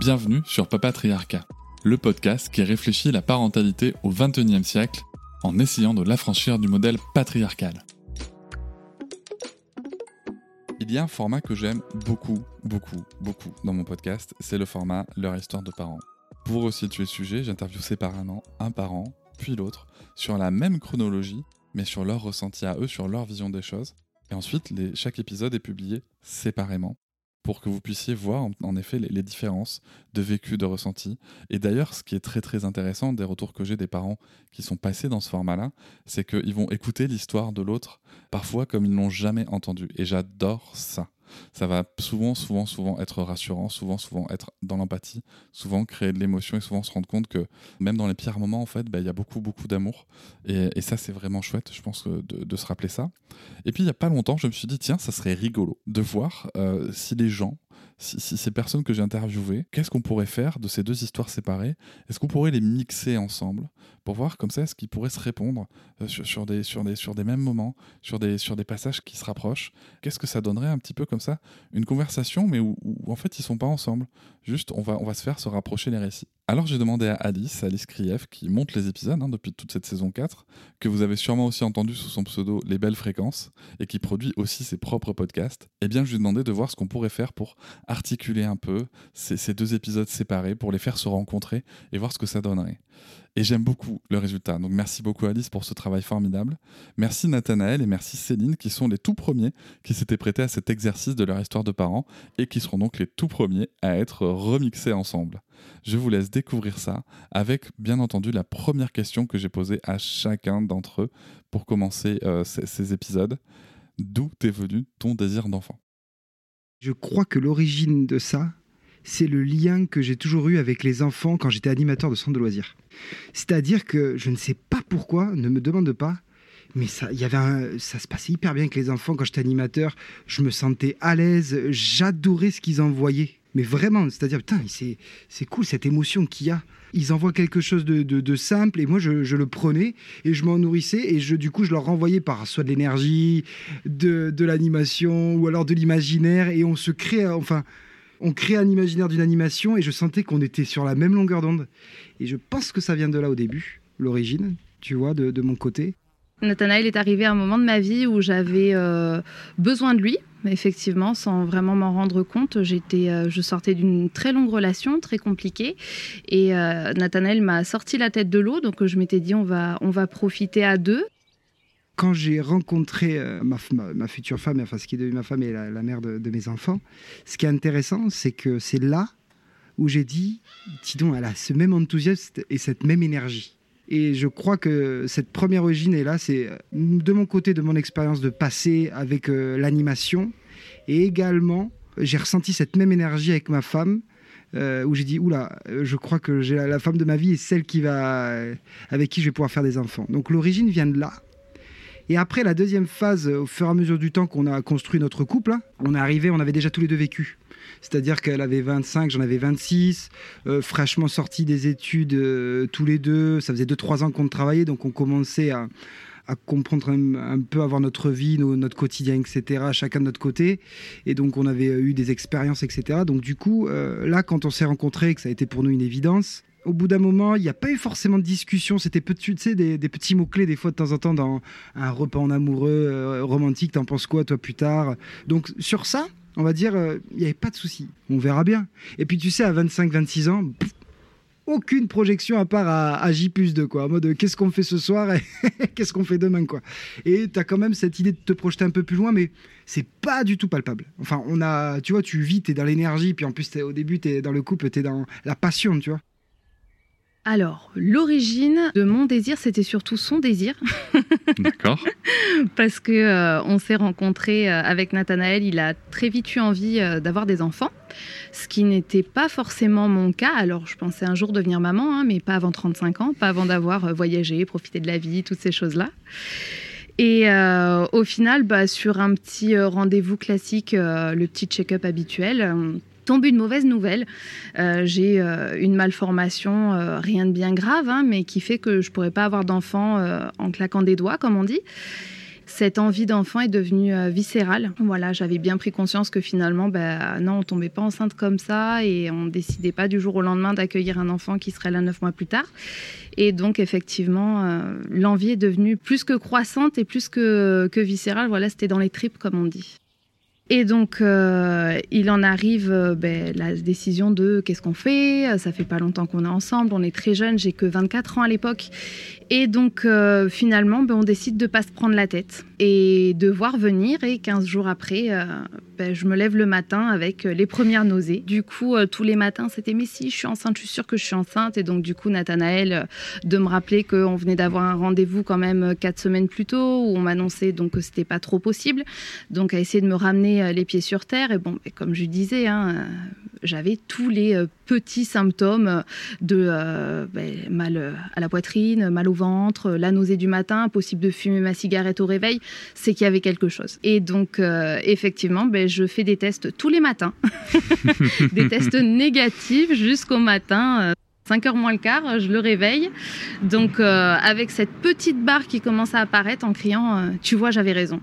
Bienvenue sur Papatriarcat, le podcast qui réfléchit la parentalité au XXIe siècle en essayant de l'affranchir du modèle patriarcal. Il y a un format que j'aime beaucoup, beaucoup, beaucoup dans mon podcast, c'est le format Leur histoire de parents. Pour resituer le sujet, j'interviewe séparément un parent, puis l'autre, sur la même chronologie, mais sur leur ressenti à eux, sur leur vision des choses. Et ensuite, chaque épisode est publié séparément pour que vous puissiez voir en, effet les, différences de vécu, de ressenti. Et d'ailleurs, ce qui est très très intéressant des retours que j'ai des parents qui sont passés dans ce format-là, c'est qu'ils vont écouter l'histoire de l'autre, parfois comme ils n'ont jamais entendu. Et j'adore ça. Ça va souvent, souvent, souvent être rassurant, souvent, souvent être dans l'empathie, souvent créer de l'émotion et souvent se rendre compte que même dans les pires moments, en fait, bah, il y a beaucoup, beaucoup d'amour. Et, et ça, c'est vraiment chouette, je pense, que de, de se rappeler ça. Et puis, il n'y a pas longtemps, je me suis dit, tiens, ça serait rigolo de voir euh, si les gens, si, ces personnes que j'ai interviewées, qu'est-ce qu'on pourrait faire de ces deux histoires séparées? Est-ce qu'on pourrait les mixer ensemble pour voir comme ça, est-ce qu'ils pourraient se répondre euh, sur, des, sur, des, sur des mêmes moments, sur des, sur des passages qui se rapprochent? Qu'est-ce que ça donnerait un petit peu comme ça? Une conversation, mais où, où, en fait ils sont pas ensemble. Juste, on va, on va se faire se rapprocher les récits. Alors j'ai demandé à Alice, Alice Krief, qui monte les épisodes hein, depuis toute cette saison 4, que vous avez sûrement aussi entendu sous son pseudo Les Belles Fréquences, et qui produit aussi ses propres podcasts, eh bien je lui ai demandé de voir ce qu'on pourrait faire pour articuler un peu ces, ces deux épisodes séparés, pour les faire se rencontrer et voir ce que ça donnerait. Et j'aime beaucoup le résultat. Donc merci beaucoup Alice pour ce travail formidable. Merci Nathanaël et merci Céline qui sont les tout premiers qui s'étaient prêtés à cet exercice de leur histoire de parents et qui seront donc les tout premiers à être remixés ensemble. Je vous laisse découvrir ça avec bien entendu la première question que j'ai posée à chacun d'entre eux pour commencer euh, ces, ces épisodes. D'où est venu ton désir d'enfant? Je crois que l'origine de ça, c'est le lien que j'ai toujours eu avec les enfants quand j'étais animateur de centre de loisirs. C'est-à-dire que je ne sais pas pourquoi, ne me demande pas, mais ça, y avait ça se passait hyper bien avec les enfants quand j'étais animateur. Je me sentais à l'aise, j'adorais ce qu'ils envoyaient. Mais vraiment, c'est-à-dire, putain, c'est, c'est cool cette émotion qu'il y a. Ils envoient quelque chose de, de- de simple et moi je, je le prenais et je m'en nourrissais et je, du coup je leur renvoyais par soit de l'énergie, de, de l'animation ou alors de l'imaginaire et on se crée, enfin, on crée un imaginaire d'une animation et je sentais qu'on était sur la même longueur d'onde. Et je pense que ça vient de là au début, l'origine, tu vois, de, mon côté. Nathanaël est arrivé à un moment de ma vie où j'avais euh, besoin de lui, effectivement, sans vraiment m'en rendre compte. J'étais, euh, je sortais d'une très longue relation, très compliquée, et euh, Nathanaël m'a sorti la tête de l'eau, donc je m'étais dit on va, on va profiter à deux. Quand j'ai rencontré euh, ma, future femme, enfin ce qui est devenu ma femme et la, mère de, mes enfants, ce qui est intéressant, c'est que c'est là où j'ai dit, dis donc, elle a ce même enthousiasme et cette même énergie. Et je crois que cette première origine est là, c'est euh, de mon côté, de mon expérience de passé avec euh, l'animation. Et également, j'ai ressenti cette même énergie avec ma femme, où j'ai dit, oula, je crois que j'ai la, femme de ma vie est celle qui va, avec qui je vais pouvoir faire des enfants. Donc l'origine vient de là. Et après, la deuxième phase, au fur et à mesure du temps qu'on a construit notre couple, hein, on est arrivé, on avait déjà tous les deux vécu. C'est-à-dire qu'elle avait 25, j'en avais 26, euh, fraîchement sortis des études euh, tous les deux. Ça faisait 2-3 ans qu'on travaillait, donc on commençait à, comprendre un, peu, avoir notre vie, notre quotidien, etc., chacun de notre côté. Et donc on avait eu des expériences, etc. Donc du coup, euh, là, quand on s'est rencontrés, que ça a été pour nous une évidence, au bout d'un moment, il n'y a pas eu forcément de discussion. C'était tu sais, des, petits mots-clés, des fois, de temps en temps, dans un repas en amoureux, euh, romantique. T'en penses quoi, toi, plus tard? Donc, sur ça, on va dire, euh, il n'y avait pas de souci. On verra bien. Et puis, tu sais, à 25-26 ans, aucune projection à part à, à J plus 2, quoi. En mode, euh, qu'est-ce qu'on fait ce soir et qu'est-ce qu'on fait demain, quoi. Et tu as quand même cette idée de te projeter un peu plus loin, mais c'est pas du tout palpable. Enfin, on a, tu vois, tu vis, tu es dans l'énergie, puis en plus, au début, tu es dans le couple, tu dans la passion, tu vois. Alors, l'origine de mon désir, c'était surtout son désir. D'accord. Parce que euh, on s'est rencontrés euh, avec Nathanaël, il a très vite eu envie euh, d'avoir des enfants, ce qui n'était pas forcément mon cas. Alors, je pensais un jour devenir maman, hein, mais pas avant 35 ans, pas avant d'avoir voyagé, profité de la vie, toutes ces choses-là. Et au final, bah, sur un petit rendez-vous classique, le petit check-up habituel, tombe une mauvaise nouvelle. Euh, j'ai euh, une malformation, euh, rien de bien grave, hein, mais qui fait que je pourrais pas avoir d'enfant en claquant des doigts, comme on dit. Cette envie d'enfant est devenue viscérale. Voilà, j'avais bien pris conscience que finalement, ben, non, on tombait pas enceinte comme ça et on décidait pas du jour au lendemain d'accueillir un enfant qui serait là neuf mois plus tard. Et donc, effectivement, l'envie est devenue plus que croissante et plus que, que viscérale. Voilà, c'était dans les tripes, comme on dit. Et donc, euh, il en arrive euh, ben, la décision de qu'est-ce qu'on fait. Ça fait pas longtemps qu'on est ensemble, on est très jeune, j'ai que 24 ans à l'époque. Et donc, euh, finalement, ben, on décide de pas se prendre la tête et de voir venir. Et 15 jours après, euh, ben, je me lève le matin avec euh, les premières nausées. Du coup, tous les matins, c'était mais si, je suis enceinte, je suis sûre que je suis enceinte. Et donc, du coup, Nathanaël, de me rappeler qu'on venait d'avoir un rendez-vous quand même quatre semaines plus tôt, où on m'annonçait donc que c'était pas trop possible. Donc, à essayer de me ramener les pieds sur terre. Et bon, comme je disais, hein, j'avais tous les petits symptômes de ben, mal à la poitrine, mal au ventre, la nausée du matin, possible de fumer ma cigarette au réveil, c'est qu'il y avait quelque chose. Et donc, euh, effectivement, ben, je fais des tests tous les matins, des tests négatifs jusqu'au matin. 5 euh, moins le quart, je le réveille. Donc, euh, avec cette petite barre qui commence à apparaître en criant Tu vois, j'avais raison.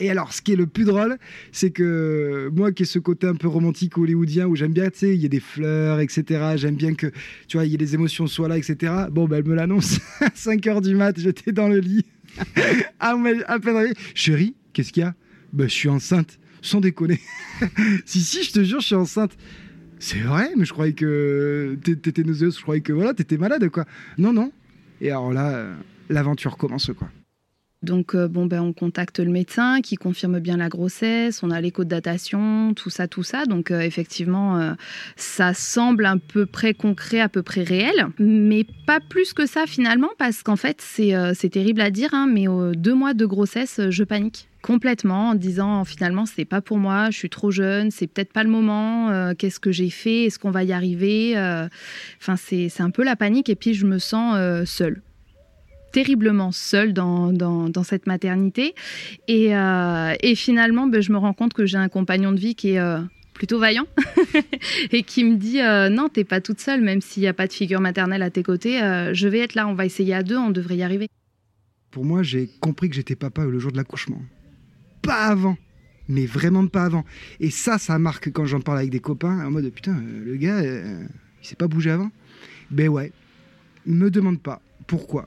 Et alors, ce qui est le plus drôle, c'est que moi qui ai ce côté un peu romantique hollywoodien où j'aime bien, tu sais, il y a des fleurs, etc. J'aime bien que, tu vois, il y ait des émotions soient là, etc. Bon, ben, elle me l'annonce à 5 heures du mat, j'étais dans le lit. à, peine réveillé. Chérie, qu'est-ce qu'il y a? Ben, je suis enceinte. Sans déconner. si, si, je te jure, je suis enceinte. C'est vrai, mais je croyais que t'étais nauséeuse, je croyais que voilà, t'étais malade, quoi. Non, non. Et alors là, euh, l'aventure commence, quoi. Donc, euh, bon, ben, on contacte le médecin qui confirme bien la grossesse, on a l'écho de datation, tout ça, tout ça. Donc, euh, effectivement, euh, ça semble à peu près concret, à peu près réel, mais pas plus que ça finalement, parce qu'en fait, c'est terrible à dire, hein, mais deux mois de grossesse, je panique complètement en disant finalement c'est pas pour moi, je suis trop jeune, c'est peut-être pas le moment, qu'est-ce que j'ai fait, est-ce qu'on va y arriver Enfin c'est un peu la panique et puis je me sens seule terriblement seule dans, dans, cette maternité. Et, euh, et finalement, ben, je me rends compte que j'ai un compagnon de vie qui est euh, plutôt vaillant et qui me dit euh, non, t'es pas toute seule, même s'il n'y a pas de figure maternelle à tes côtés, je vais être là, on va essayer à deux, on devrait y arriver. Pour moi, j'ai compris que j'étais papa le jour de l'accouchement. Pas avant mais vraiment pas avant. Et ça, ça marque quand j'en parle avec des copains, en mode putain, le gars, il s'est pas bougé avant? Ben ouais, me demande pas pourquoi.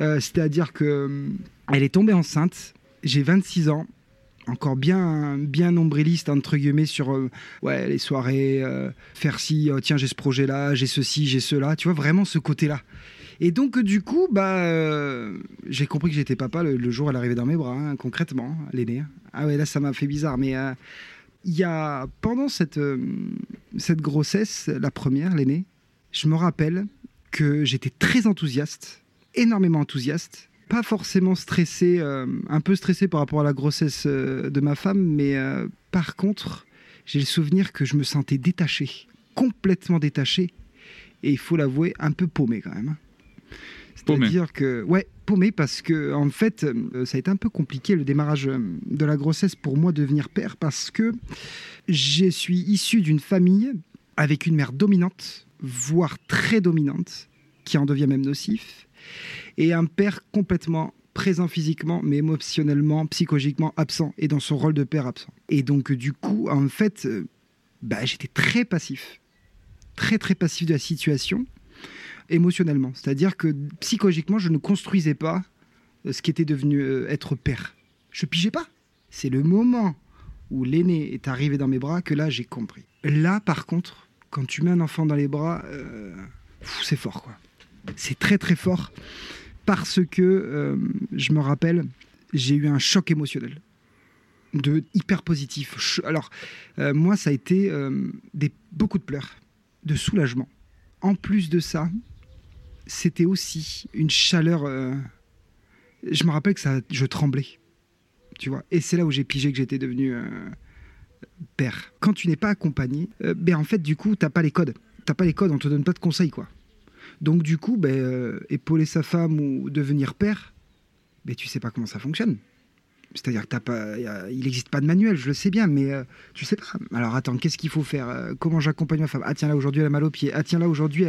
Euh, c'est-à-dire que euh, elle est tombée enceinte. J'ai 26 ans. Encore bien bien nombriliste entre guillemets sur euh, ouais les soirées faire ci oh, tiens j'ai ce projet là j'ai ceci j'ai cela. Tu vois vraiment ce côté là et donc du coup bah j'ai compris que j'étais papa le, jour où elle arrivait dans mes bras hein, concrètement l'aîné ah ouais là ça m'a fait bizarre mais il y a pendant cette cette grossesse la première l'aîné je me rappelle que j'étais très enthousiaste énormément enthousiaste, pas forcément stressé, euh, un peu stressé par rapport à la grossesse euh, de ma femme, mais euh, par contre, j'ai le souvenir que je me sentais détaché, complètement détaché, et il faut l'avouer, un peu paumé quand même. C'est-à-dire que, ouais, paumé parce que, en fait, ça a été un peu compliqué le démarrage de la grossesse pour moi devenir père parce que je suis issu d'une famille avec une mère dominante, voire très dominante, qui en devient même nocif, et un père complètement présent physiquement, mais émotionnellement, psychologiquement absent, et dans son rôle de père absent. Et donc, du coup, en fait, euh, bah, j'étais très passif, très très passif de la situation, émotionnellement. C'est-à-dire que psychologiquement, je ne construisais pas euh, ce qui était devenu euh, être père. Je pigeais pas. C'est le moment où l'aîné est arrivé dans mes bras que là, j'ai compris. Là, par contre, quand tu mets un enfant dans les bras, c'est fort, quoi. C'est très très fort parce que euh, je me rappelle, j'ai eu un choc émotionnel de hyper positif. Alors euh, moi, ça a été euh, des beaucoup de pleurs, de soulagement. En plus de ça, c'était aussi une chaleur. Je me rappelle que ça, je tremblais, tu vois. Et c'est là où j'ai pigé que j'étais devenu père. Quand tu n'es pas accompagné, ben en fait, du coup, t'as pas les codes. T'as pas les codes, on te donne pas de conseils, quoi. Donc, du coup, ben, euh, épauler sa femme ou devenir père, ben, tu sais pas comment ça fonctionne. C'est-à-dire que t'as pas, il n'existe pas de manuel, je le sais bien, mais euh, tu sais pas. Alors attends, qu'est-ce qu'il faut faire Euh, Comment j'accompagne ma femme? Ah tiens là aujourd'hui elle a mal au pied. Ah tiens là aujourd'hui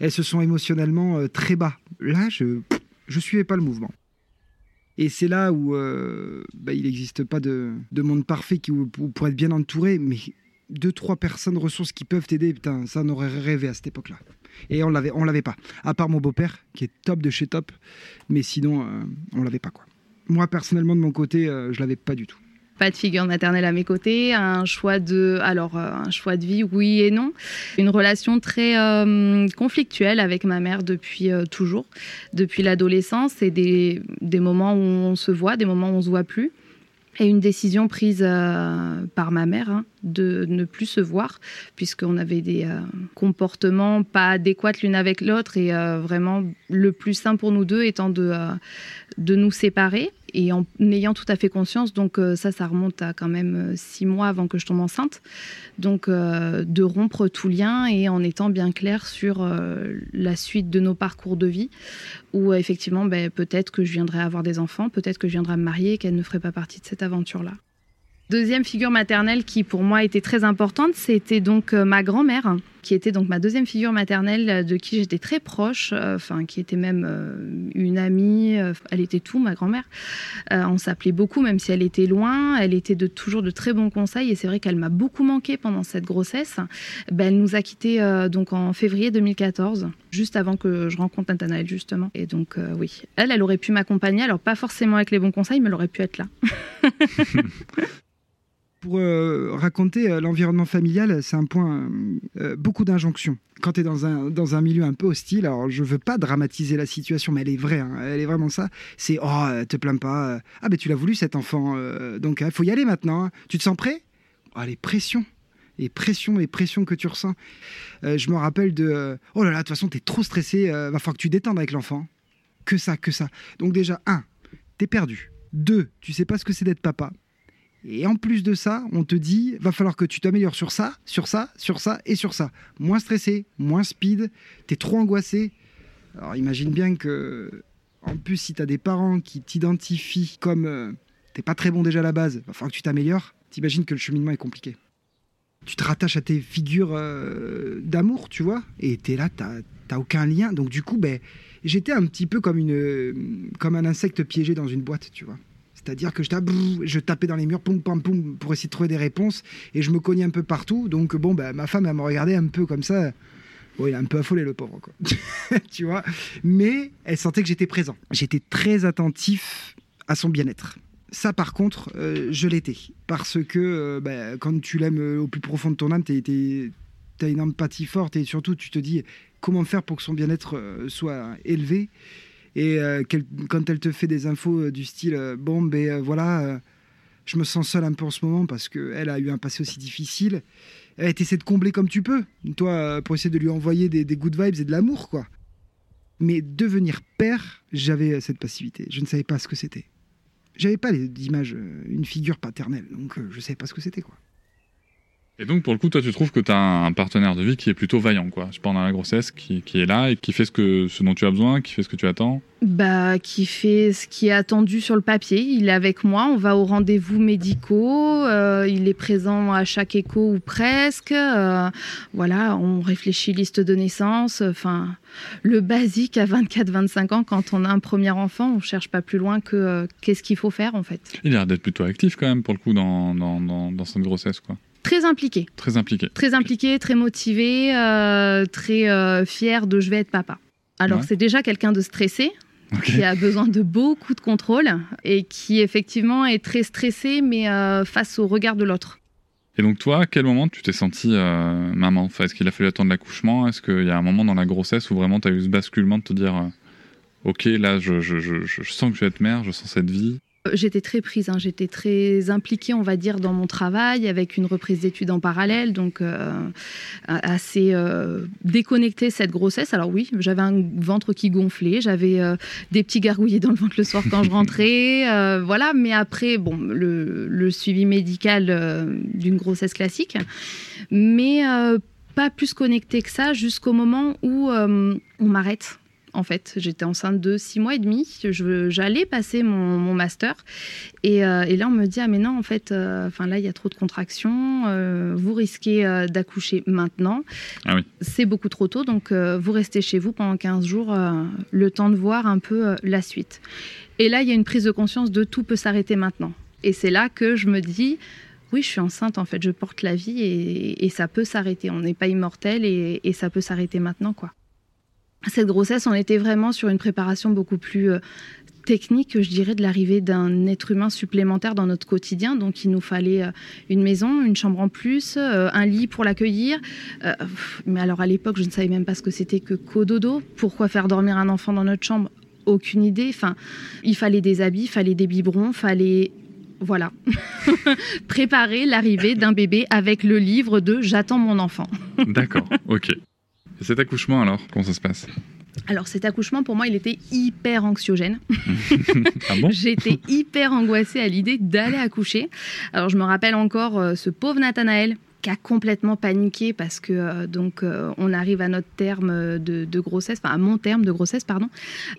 elle, se sont émotionnellement euh, très bas. Là je je suivais pas le mouvement. Et c'est là où bah, il n'existe pas de, de monde parfait qui, pour être bien entouré, mais deux trois personnes ressources qui peuvent t'aider, putain, ça on aurait rêvé à cette époque-là. Et on l'avait, on l'avait pas. À part mon beau-père qui est top de chez top, mais sinon euh, on l'avait pas quoi. Moi personnellement de mon côté, euh, je l'avais pas du tout. Pas de figure maternelle à mes côtés, un choix de, alors euh, un choix de vie, oui et non, une relation très euh, conflictuelle avec ma mère depuis euh, toujours, depuis l'adolescence, et des, des moments où on se voit, des moments où on se voit plus, et une décision prise euh, par ma mère hein, de ne plus se voir, puisqu'on avait des euh, comportements pas adéquats l'une avec l'autre, et euh, vraiment le plus sain pour nous deux étant de, de nous séparer et en ayant tout à fait conscience, donc euh, ça, ça remonte à quand même euh, six mois avant que je tombe enceinte, donc euh, de rompre tout lien et en étant bien clair sur la suite de nos parcours de vie, où effectivement, ben, peut-être que je viendrai avoir des enfants, peut-être que je viendrai me marier et qu'elle ne ferait pas partie de cette aventure-là. Deuxième figure maternelle qui pour moi était très importante, c'était donc ma grand-mère, qui était donc ma deuxième figure maternelle euh, de qui j'étais très proche, euh, enfin qui était même euh, une amie, elle était tout ma grand-mère. On s'appelait beaucoup, même si elle était loin. Elle était de toujours de très bons conseils et c'est vrai qu'elle m'a beaucoup manqué pendant cette grossesse. Ben, elle nous a quittés donc en février 2014, juste avant que je rencontre Nathanaël justement. Et donc oui, elle, elle aurait pu m'accompagner. Alors pas forcément avec les bons conseils, mais elle aurait pu être là. Pour euh, raconter euh, l'environnement familial, c'est un point, euh, beaucoup d'injonctions. Quand tu es dans un, dans un milieu un peu hostile, alors je veux pas dramatiser la situation, mais elle est vraie, hein, elle est vraiment ça. C'est oh, te plains pas, ah ben tu l'as voulu cet enfant, donc il faut y aller maintenant. hein. Tu te sens prêt? Oh, les pressions, les pressions, les pressions que tu ressens. Je me rappelle de oh là là, de toute façon, tu es trop stressé, va falloir que tu détendes avec l'enfant. Que ça, que ça. Donc déjà, un, t'es perdu. Deux, tu sais pas ce que c'est d'être papa. Et en plus de ça, on te dit, va falloir que tu t'améliores sur ça, sur ça, sur ça et sur ça. Moins stressé, moins speed, t'es trop angoissé. Alors imagine bien que, en plus, si t'as des parents qui t'identifient comme euh, t'es pas très bon déjà à la base, va falloir que tu t'améliores, t'imagines que le cheminement est compliqué. Tu te rattaches à tes figures euh, d'amour, tu vois, et t'es là, t'as aucun lien. Donc du coup, ben, j'étais un petit peu comme, une, comme un insecte piégé dans une boîte, tu vois. C'est-à-dire que je, tapais, dans les murs, pour essayer de trouver des réponses, et je me cognais un peu partout. Donc, bon, bah, ma femme, elle me regardait un peu comme ça. Bon, il a un peu affolé, le pauvre, quoi. tu vois Mais elle sentait que j'étais présent. J'étais très attentif à son bien-être. Ça, par contre, euh, je l'étais. Parce que euh, bah, quand tu l'aimes euh, au plus profond de ton âme, tu as une empathie forte et surtout, tu te dis comment faire pour que son bien-être soit élevé. Et euh, quand elle te fait des infos euh, du style euh, bon ben voilà je me sens seul un peu en ce moment parce qu'elle a eu un passé aussi difficile. Elle essaie de combler comme tu peux. Toi pour essayer de lui envoyer des, des good vibes et de l'amour quoi. Mais devenir père j'avais cette passivité. Je ne savais pas ce que c'était. J'avais pas d'image une figure paternelle donc je savais pas ce que c'était quoi Et donc, pour le coup, toi, tu trouves que tu as un partenaire de vie qui est plutôt vaillant, quoi, pendant la grossesse, qui, qui est là et qui fait ce, que, ce dont tu as besoin, qui fait ce que tu attends. Bah, qui fait ce qui est attendu sur le papier. Il est avec moi, on va aux rendez-vous médicaux, euh, il est présent à chaque écho ou presque. euh, voilà, on réfléchit liste de naissance. Enfin, le basique à 24-25 ans, quand on a un premier enfant, on cherche pas plus loin que euh, qu'est-ce qu'il faut faire en fait. Il a l'air d'être plutôt actif, quand même, pour le coup, dans, dans, dans, dans cette grossesse, quoi. Très impliqué, Très impliqué. très impliqué, très motivé, euh, très euh, fier de je vais être papa. Alors Ouais. c'est déjà quelqu'un de stressé, qui a besoin de beaucoup de contrôle et qui effectivement est très stressé, mais euh, face au regard de l'autre. Et donc, toi, à quel moment tu t'es sentie euh, maman? Enfin, Est-ce qu'il a fallu attendre l'accouchement? Est-ce qu'il y a un moment dans la grossesse où vraiment tu as eu ce basculement de te dire euh, Ok, là, je, je, je, je sens que je vais être mère, je sens cette vie? J'étais très prise, hein. j'étais très impliquée, on va dire, dans mon travail, avec une reprise d'études en parallèle, donc euh, assez euh, déconnectée cette grossesse. Alors oui, j'avais un ventre qui gonflait, j'avais euh, des petits gargouillis dans le ventre le soir quand je rentrais, voilà. Mais après, bon, le, le suivi médical d'une grossesse classique, mais pas plus connecté que ça jusqu'au moment où on m'arrête en fait. J'étais enceinte de six mois et demi. J'allais passer mon, mon master. Et, euh, et là, on me dit Ah, mais non, en fait, euh, enfin là, il y a trop de contractions. euh, vous risquez d'accoucher maintenant. Ah oui. C'est beaucoup trop tôt. Donc, vous restez chez vous pendant 15 jours, le temps de voir un peu la suite. Et là, il y a une prise de conscience de tout peut s'arrêter maintenant. Et c'est là que je me dis oui, je suis enceinte, en fait, je porte la vie et, et ça peut s'arrêter. On n'est pas immortel et, et ça peut s'arrêter maintenant, quoi. Cette grossesse, on était vraiment sur une préparation beaucoup plus euh, technique, je dirais, de l'arrivée d'un être humain supplémentaire dans notre quotidien. Donc, il nous fallait euh, une maison, une chambre en plus, euh, un lit pour l'accueillir. Mais alors, à l'époque, je ne savais même pas ce que c'était que cododo. Pourquoi faire dormir un enfant dans notre chambre? Aucune idée. Enfin, il fallait des habits, il fallait des biberons, il fallait voilà, préparer l'arrivée d'un bébé avec le livre de J'attends mon enfant. D'accord, ok. Et cet accouchement alors, comment ça se passe? Alors cet accouchement, pour moi, il était hyper anxiogène. Ah bon? J'étais hyper angoissée à l'idée d'aller accoucher. Alors je me rappelle encore euh, ce pauvre Nathanaël qui a complètement paniqué parce que euh, donc euh, on arrive à notre terme de, de grossesse, enfin à mon terme de grossesse pardon,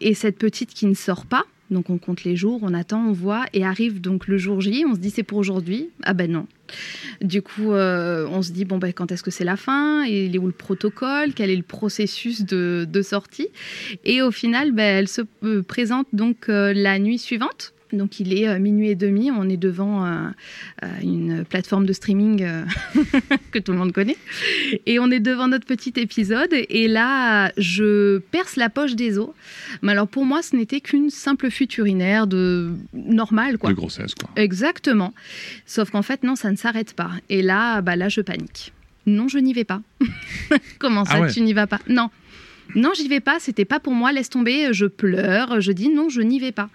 et cette petite qui ne sort pas. Donc on compte les jours, on attend, on voit, et arrive donc le jour J, on se dit c'est pour aujourd'hui. Ah ben non. Du coup, euh, on se dit bon ben quand est-ce que c'est la fin? Il est où le protocole? Quel est le processus de, sortie? Et au final, ben, elle se euh, présente donc euh, la nuit suivante. Donc il est euh, minuit et demi, on est devant euh, euh, une plateforme de streaming euh, que tout le monde connaît. Et on est devant notre petit épisode. Et là, je perce la poche des os. Mais alors pour moi, ce n'était qu'une simple fuite urinaire de normale, quoi. De grossesse, quoi. Exactement. Sauf qu'en fait, non, ça ne s'arrête pas. Et là, bah là, je panique. Non, je n'y vais pas. Comment ça, Ah ouais. tu n'y vas pas? Non. Non, j'y vais pas. C'était pas pour moi. Laisse tomber. Je pleure. Je dis non, je n'y vais pas.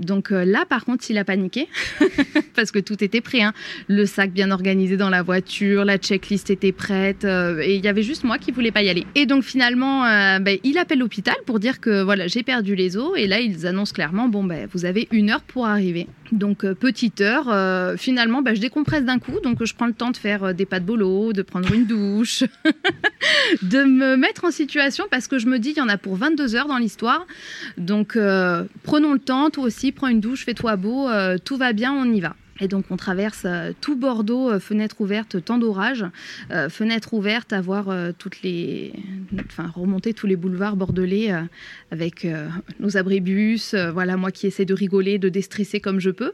Donc euh, là, par contre, il a paniqué parce que tout était prêt. hein. Le sac bien organisé dans la voiture, la checklist était prête euh, et il y avait juste moi qui voulais pas y aller. Et donc finalement, euh, ben, il appelle l'hôpital pour dire que voilà, j'ai perdu les os et là ils annoncent clairement bon ben vous avez une heure pour arriver. Donc petite heure, finalement ben, je décompresse d'un coup, donc je prends le temps de faire des pas de bolo, de prendre une douche, de me mettre en situation parce que je me dis il y en a pour 22 heures dans l'histoire. Donc prenons le temps, toi aussi, prends une douche, fais-toi beau, euh, tout va bien, on y va. Et donc on traverse euh, tout Bordeaux, euh, fenêtre ouverte, temps d'orage, fenêtre ouverte, à voir toutes les, enfin remonter tous les boulevards bordelais avec nos abribus, voilà moi qui essaie de rigoler, de déstresser comme je peux.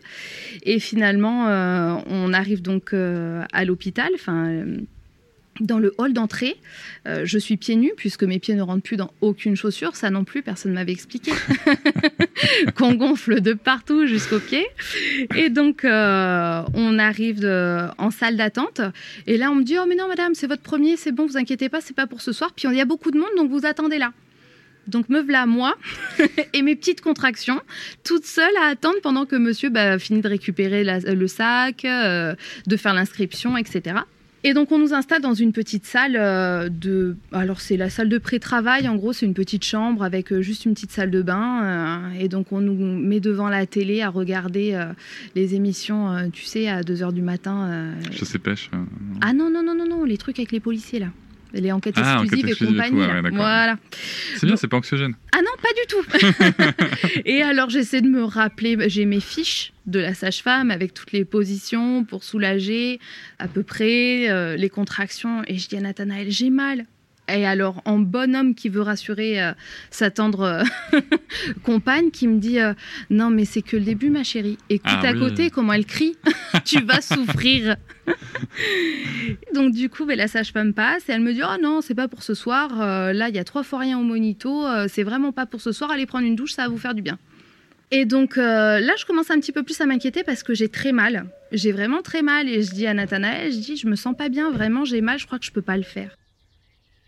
Et finalement on arrive donc à l'hôpital, enfin dans le hall d'entrée, euh, je suis pieds nus puisque mes pieds ne rentrent plus dans aucune chaussure. Ça non plus, personne ne m'avait expliqué. Qu'on gonfle de partout jusqu'aux pieds. Et donc, euh, on arrive euh, en salle d'attente. Et là, on me dit Oh, mais non, madame, c'est votre premier, c'est bon, vous inquiétez pas, c'est pas pour ce soir. Puis il y a beaucoup de monde, donc vous attendez là. Donc me voilà moi et mes petites contractions, toute seule à attendre pendant que monsieur bah, finit de récupérer le sac, de faire l'inscription, etc. Et donc on nous installe dans une petite salle euh, de... Alors c'est la salle de pré-travail, en gros c'est une petite chambre avec euh, juste une petite salle de bain. euh, et donc on nous met devant la télé à regarder les émissions, tu sais, à 2h du matin. Chasse et pêche. Ah non, non, non, non, non, les trucs avec les policiers là. Les enquêtes Ah, exclusives et exclusives et compagnie. tout, ouais, d'accord. voilà. C'est bien, c'est pas anxiogène. Ah non, pas du tout. et alors j'essaie de me rappeler, j'ai mes fiches de la sage-femme avec toutes les positions pour soulager à peu près euh, les contractions. Et je dis à Nathanaël, j'ai mal. Et alors, en bon homme qui veut rassurer euh, sa tendre euh, compagne, qui me dit euh, Non, mais c'est que le début, ma chérie. Écoute Ah à oui. côté comment elle crie. tu vas souffrir. Donc, du coup, ben, la sage-femme passe et elle me dit Oh non, c'est pas pour ce soir. Euh, là, il y a trois fois rien au monito. C'est vraiment pas pour ce soir. Allez prendre une douche, ça va vous faire du bien. Et donc euh, là, je commence un petit peu plus à m'inquiéter parce que j'ai très mal. J'ai vraiment très mal. Et je dis à Nathanaël Je dis Je me sens pas bien, vraiment, j'ai mal, je crois que je peux pas le faire.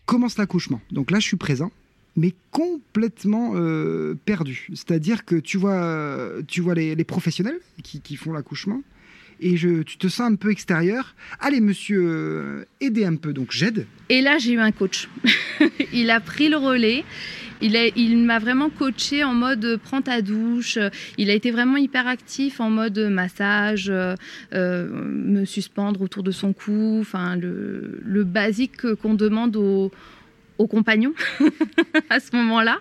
Commence l'accouchement. Donc là, je suis présent. mais complètement euh, perdu. C'est-à-dire que tu vois, tu vois les, professionnels qui, font l'accouchement, et tu te sens un peu extérieur. Allez, monsieur, euh, aidez un peu. Donc j'aide. Et là, j'ai eu un coach. il a pris le relais. Il, m'a vraiment coaché en mode euh, prends ta douche. Il a été vraiment hyper actif en mode massage, euh, euh, me suspendre autour de son cou, enfin le, basique qu'on demande aux, compagnons à ce moment-là.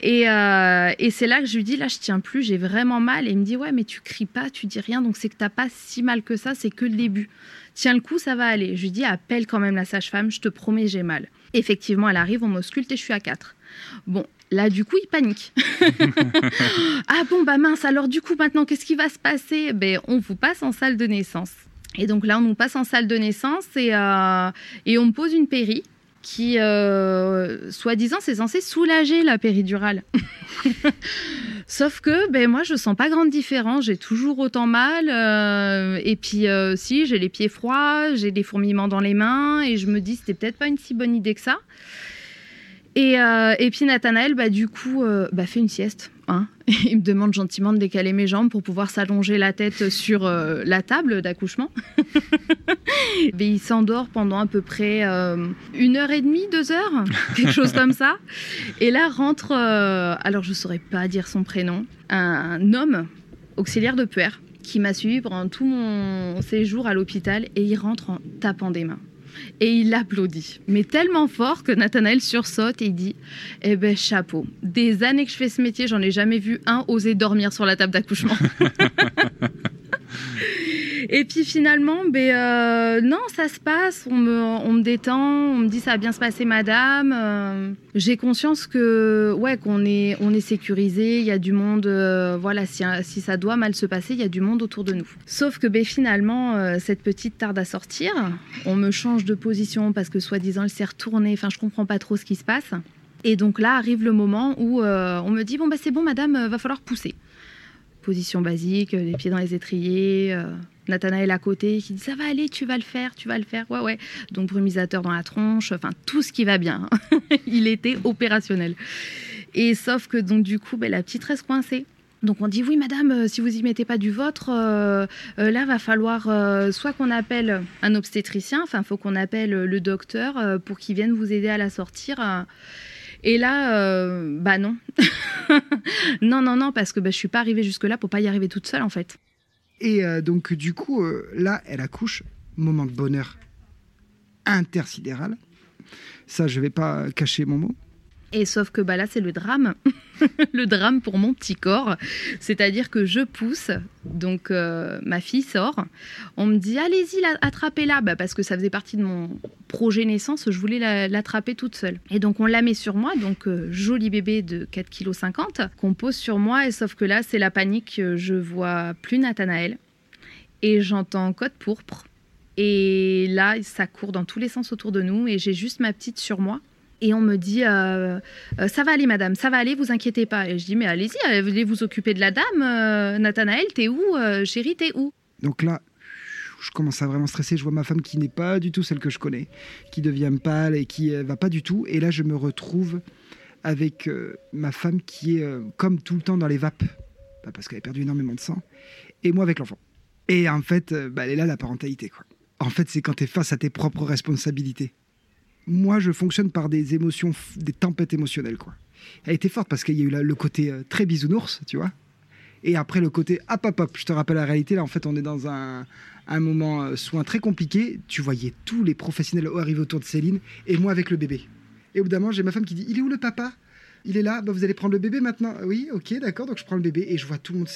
Et, euh, et c'est là que je lui dis là je tiens plus, j'ai vraiment mal. Et il me dit ouais mais tu cries pas, tu dis rien, donc c'est que t'as pas si mal que ça, c'est que le début. Tiens le coup, ça va aller. Je lui dis appelle quand même la sage-femme, je te promets j'ai mal. Effectivement, elle arrive, on m'ausculte et je suis à 4. Bon, là, du coup, il panique. ah bon, bah mince, alors du coup, maintenant, qu'est-ce qui va se passer? Ben, on vous passe en salle de naissance. Et donc là, on nous passe en salle de naissance et, euh, et on me pose une péri qui, euh, soi-disant, c'est censé soulager la péridurale. Sauf que ben, moi, je sens pas grande différence. J'ai toujours autant mal. euh, et puis, si, j'ai les pieds froids, j'ai des fourmillements dans les mains. Et je me dis, c'était peut-être pas une si bonne idée que ça. Et, euh, et puis, Nathanaël, bah, du coup, euh, bah, fait une sieste. Hein il me demande gentiment de décaler mes jambes pour pouvoir s'allonger la tête sur euh, la table d'accouchement. Il s'endort pendant à peu près une heure et demie, deux heures, quelque chose comme ça. Et là rentre, alors je saurais pas dire son prénom, un homme auxiliaire de puère qui m'a suivi pendant tout mon séjour à l'hôpital et il rentre en tapant des mains. Et il applaudit, mais tellement fort que Nathanaël sursaute et il dit Eh ben chapeau, des années que je fais ce métier, j'en ai jamais vu un oser dormir sur la table d'accouchement. Et puis finalement, ben, euh, non, ça se passe, on me, détend, on me dit ça va bien se passer, madame. Euh, J'ai conscience que, ouais, qu'on est, on est sécurisé, il y a du monde, euh, voilà, si, si ça doit mal se passer, il y a du monde autour de nous. Sauf que ben, finalement, cette petite tarde à sortir, on me change de position parce que soi-disant elle s'est retournée, enfin je comprends pas trop ce qui se passe. Et donc là arrive le moment où on me dit, bon, bah, c'est bon, madame, va falloir pousser. Position basique, les pieds dans les étriers. Nathanaël à côté qui dit ça va aller, tu vas le faire, tu vas le faire. Ouais, ouais. Donc brumisateur dans la tronche, enfin tout ce qui va bien. Il était opérationnel. Et sauf que donc du coup, ben, la petite reste coincée. Donc on dit oui madame, euh, si vous y mettez pas du vôtre, euh, euh, là va falloir soit qu'on appelle un obstétricien, enfin faut qu'on appelle le docteur pour qu'il vienne vous aider à la sortir. Et là, bah non, non non non parce que bah, je suis pas arrivée jusque là pour pas y arriver toute seule en fait. Et euh, donc, du coup, euh, là, elle accouche. Moment de bonheur intersidéral. Ça, je vais pas cacher mon mot. Et sauf que bah là, c'est le drame. le drame pour mon petit corps. C'est-à-dire que je pousse, donc euh, ma fille sort. On me dit, allez-y, la- attrapez-la. Bah, parce que ça faisait partie de mon projet naissance, je voulais la- l'attraper toute seule. Et donc, on la met sur moi, donc euh, joli bébé de 4,50 kg, qu'on pose sur moi. Et sauf que là, c'est la panique. Je vois plus Nathanaël. Et j'entends code pourpre. Et là, ça court dans tous les sens autour de nous. Et j'ai juste ma petite sur moi. Et on me dit, euh, euh, ça va aller, madame, ça va aller, vous inquiétez pas. Et je dis, mais allez-y, allez vous occuper de la dame. Euh, Nathanaël, t'es où Euh, Chérie, t'es où? Donc là, je commence à vraiment stresser. Je vois ma femme qui n'est pas du tout celle que je connais, qui devient pâle et qui euh, va pas du tout. Et là, je me retrouve avec euh, ma femme qui est euh, comme tout le temps dans les vapes, Bah, parce qu'elle a perdu énormément de sang, et moi avec l'enfant. Et en fait, euh, bah, elle est là la parentalité. Quoi. En fait, c'est quand tu es face à tes propres responsabilités. Moi, je fonctionne par des émotions, des tempêtes émotionnelles. Quoi. Elle était forte parce qu'il y a eu le côté euh, très bisounours, tu vois. Et après, le côté hop, hop, hop, je te rappelle la réalité. Là, en fait, on est dans un, moment euh, soin très compliqué. Tu voyais tous les professionnels arriver autour de Céline et moi avec le bébé. Et au bout d'un moment, j'ai ma femme qui dit Il est où le papa? Il est là, bah, vous allez prendre le bébé maintenant Oui, ok, d'accord. Donc je prends le bébé et je vois tout le monde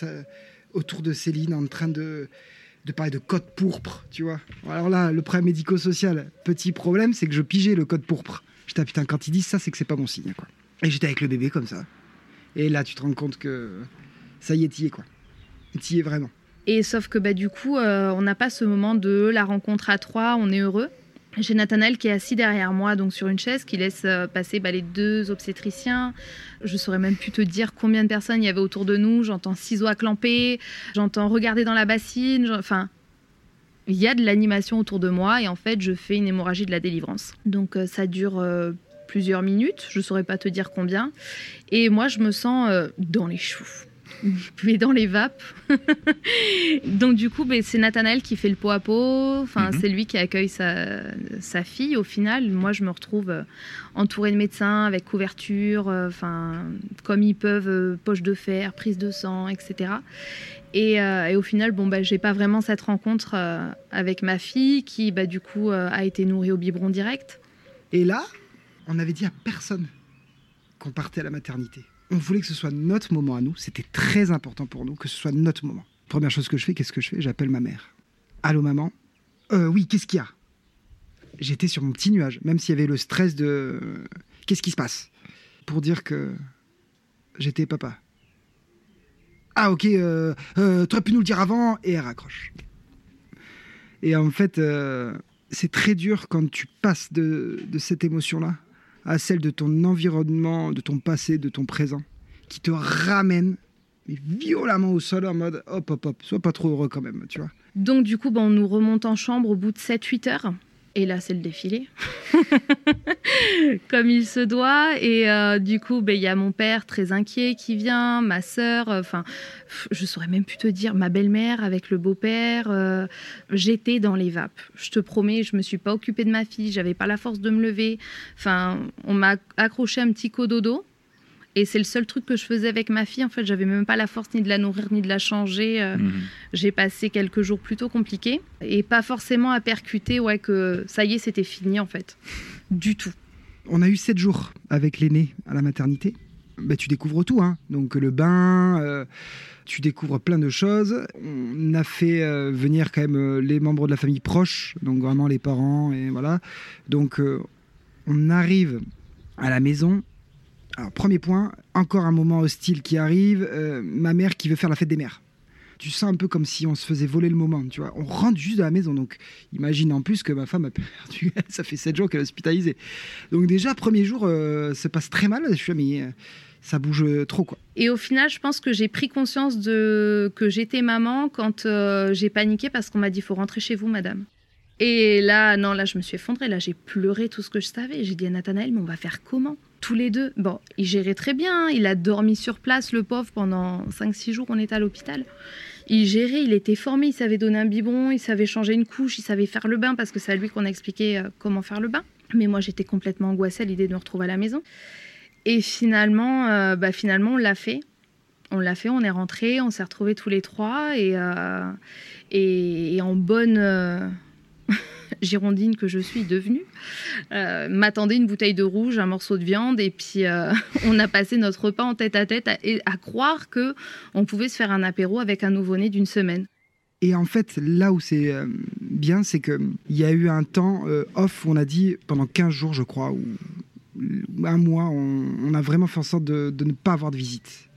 autour de Céline en train de, de parler de code pourpre, tu vois. Alors là, le problème médico-social, petit problème, c'est que je pigeais le code pourpre. J'étais, ah, putain, quand ils disent ça, c'est que c'est pas bon signe, quoi. Et j'étais avec le bébé comme ça. Et là, tu te rends compte que ça y est, t'y es, quoi. T'y es vraiment. Et sauf que bah, du coup, euh, on n'a pas ce moment de la rencontre à trois, on est heureux. J'ai Nathanaël qui est assis derrière moi, donc sur une chaise, qui laisse euh, passer bah, les deux obstétriciens. Je saurais même plus te dire combien de personnes il y avait autour de nous. J'entends ciseaux à clamper, j'entends regarder dans la bassine. Enfin, il y a de l'animation autour de moi et en fait, je fais une hémorragie de la délivrance. Donc euh, ça dure euh, plusieurs minutes, je ne saurais pas te dire combien. Et moi, je me sens dans les choux, mais dans les vapes. Donc du coup, ben, c'est Nathanaël qui fait le pot à pot. Enfin, Mhm. c'est lui qui accueille sa, sa fille. Au final, moi, je me retrouve euh, entourée de médecins avec couverture, euh, enfin, comme ils peuvent, euh, poche de fer, prise de sang, etc. Et, euh, et au final, bon, bah, j'ai pas vraiment cette rencontre euh, avec ma fille qui, bah, du coup, euh, a été nourrie au biberon direct. Et là, on avait dit à personne qu'on partait à la maternité. On voulait que ce soit notre moment à nous. C'était très important pour nous que ce soit notre moment. Première chose que je fais, qu'est-ce que je fais? J'appelle ma mère. Allô maman? Euh, Oui, qu'est-ce qu'il y a? J'étais sur mon petit nuage, même s'il y avait le stress de qu'est-ce qui se passe? Pour dire que j'étais papa. Ah ok, euh, euh, tu aurais pu nous le dire avant et elle raccroche. Et en fait, euh, c'est très dur quand tu passes de, de cette émotion-là à celle de ton environnement, de ton passé, de ton présent, qui te ramène violemment au sol en mode hop hop hop, sois pas trop heureux quand même, tu vois. Donc, du coup, bah, on nous remonte en chambre au bout de 7-8 heures. Et là, c'est le défilé. Comme il se doit. Et euh, du coup, bah, il y a mon père très inquiet qui vient, ma sœur, euh, enfin, je saurais même plus te dire, ma belle-mère avec le beau-père. euh, J'étais dans les vapes. Je te promets, je me suis pas occupée de ma fille, j'avais pas la force de me lever. Enfin, on m'a accroché un petit cododo. Et c'est le seul truc que je faisais avec ma fille. En fait, j'avais même pas la force ni de la nourrir ni de la changer. euh, Mhm. j'ai passé quelques jours plutôt compliqués et pas forcément à percuter ouais, que ça y est, c'était fini en fait. Du tout. On a eu sept jours avec l'aîné à la maternité. Bah, tu découvres tout, hein. donc le bain, euh, tu découvres plein de choses. On a fait euh, venir quand même euh, les membres de la famille proches, donc vraiment les parents, et voilà. Donc euh, on arrive à la maison. Alors premier point, encore un moment hostile qui arrive, euh, ma mère qui veut faire la fête des mères. Tu sens un peu comme si on se faisait voler le moment, tu vois. On rentre juste de la maison, donc imagine en plus que ma femme a perdu, ça fait sept jours qu'elle est hospitalisée. Donc déjà, premier jour, euh, ça passe très mal. Je suis mais euh, ça bouge euh, trop, quoi. Et au final, je pense que j'ai pris conscience de que j'étais maman quand j'ai paniqué parce qu'on m'a dit faut rentrer chez vous, madame. Et là, non, là, je me suis effondrée. Là, j'ai pleuré tout ce que je savais. J'ai dit à Nathanaël, mais on va faire comment Tous les deux. Bon, il gérait très bien. hein. Il a dormi sur place, le pauvre, pendant 5-6 jours. On était à l'hôpital. Il gérait, il était formé. Il savait donner un biberon, il savait changer une couche, il savait faire le bain parce que c'est à lui qu'on a expliqué euh, comment faire le bain. Mais moi, j'étais complètement angoissée à l'idée de me retrouver à la maison. Et finalement, euh, bah, finalement, on l'a fait. On l'a fait, on est rentrés, on s'est retrouvés tous les trois et, euh, et, et en bonne girondine que je suis devenue, euh, m'attendait une bouteille de rouge, un morceau de viande et puis euh, on a passé notre repas en tête à tête à, à croire que on pouvait se faire un apéro avec un nouveau-né d'une semaine. Et en fait, là où c'est euh, bien, c'est qu'il y a eu un temps off on a dit, pendant 15 jours, je crois, ou un mois, on, a vraiment fait en sorte de, ne pas avoir de visite.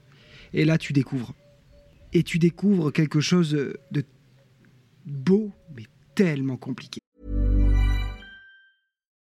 Et là, tu découvres. Et tu découvres quelque chose de beau, tellement compliqué.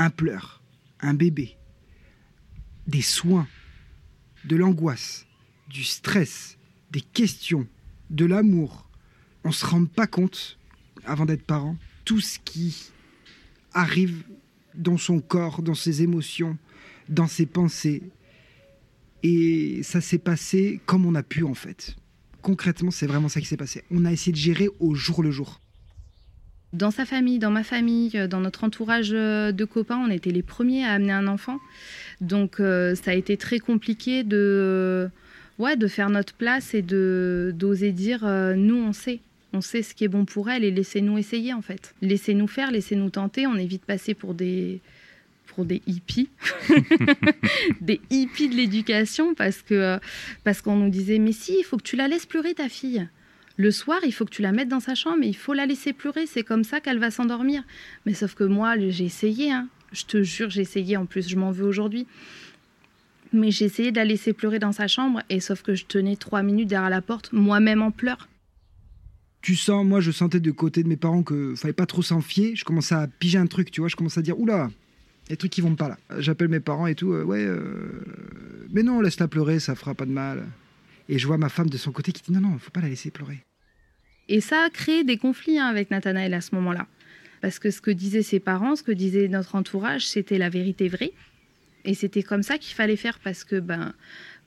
Un pleur, un bébé, des soins, de l'angoisse, du stress, des questions, de l'amour. On se rend pas compte, avant d'être parent, tout ce qui arrive dans son corps, dans ses émotions, dans ses pensées. Et ça s'est passé comme on a pu en fait. Concrètement, c'est vraiment ça qui s'est passé. On a essayé de gérer au jour le jour. Dans sa famille, dans ma famille, euh, dans notre entourage euh, de copains, on était les premiers à amener un enfant. Donc euh, ça a été très compliqué de, ouais, de faire notre place et de d'oser dire nous on sait. On sait ce qui est bon pour elle et laissez-nous essayer en fait. Laissez-nous faire, laissez-nous tenter. On évite de passer pour des pour des hippies, des hippies de l'éducation parce que parce qu'on nous disait mais si il faut que tu la laisses pleurer ta fille. Le soir, il faut que tu la mettes dans sa chambre et il faut la laisser pleurer. C'est comme ça qu'elle va s'endormir. Mais sauf que moi, j'ai essayé. Hein. Je te jure, j'ai essayé. En plus, je m'en veux aujourd'hui. Mais j'ai essayé de la laisser pleurer dans sa chambre. Et sauf que je tenais trois minutes derrière la porte, moi-même en pleurs. Tu sens, moi, je sentais de côté de mes parents que fallait pas trop s'en fier. Je commençais à piger un truc, tu vois. Je commençais à dire, oula, les trucs qui vont pas là. J'appelle mes parents et tout. euh, ouais, euh, mais non, laisse-la pleurer, ça fera pas de mal. Et je vois ma femme de son côté qui dit, non, non, faut pas la laisser pleurer. Et ça a créé des conflits hein, avec Nathanaël à ce moment-là. Parce que ce que disaient ses parents, ce que disait notre entourage, c'était la vérité vraie. Et c'était comme ça qu'il fallait faire parce que, ben,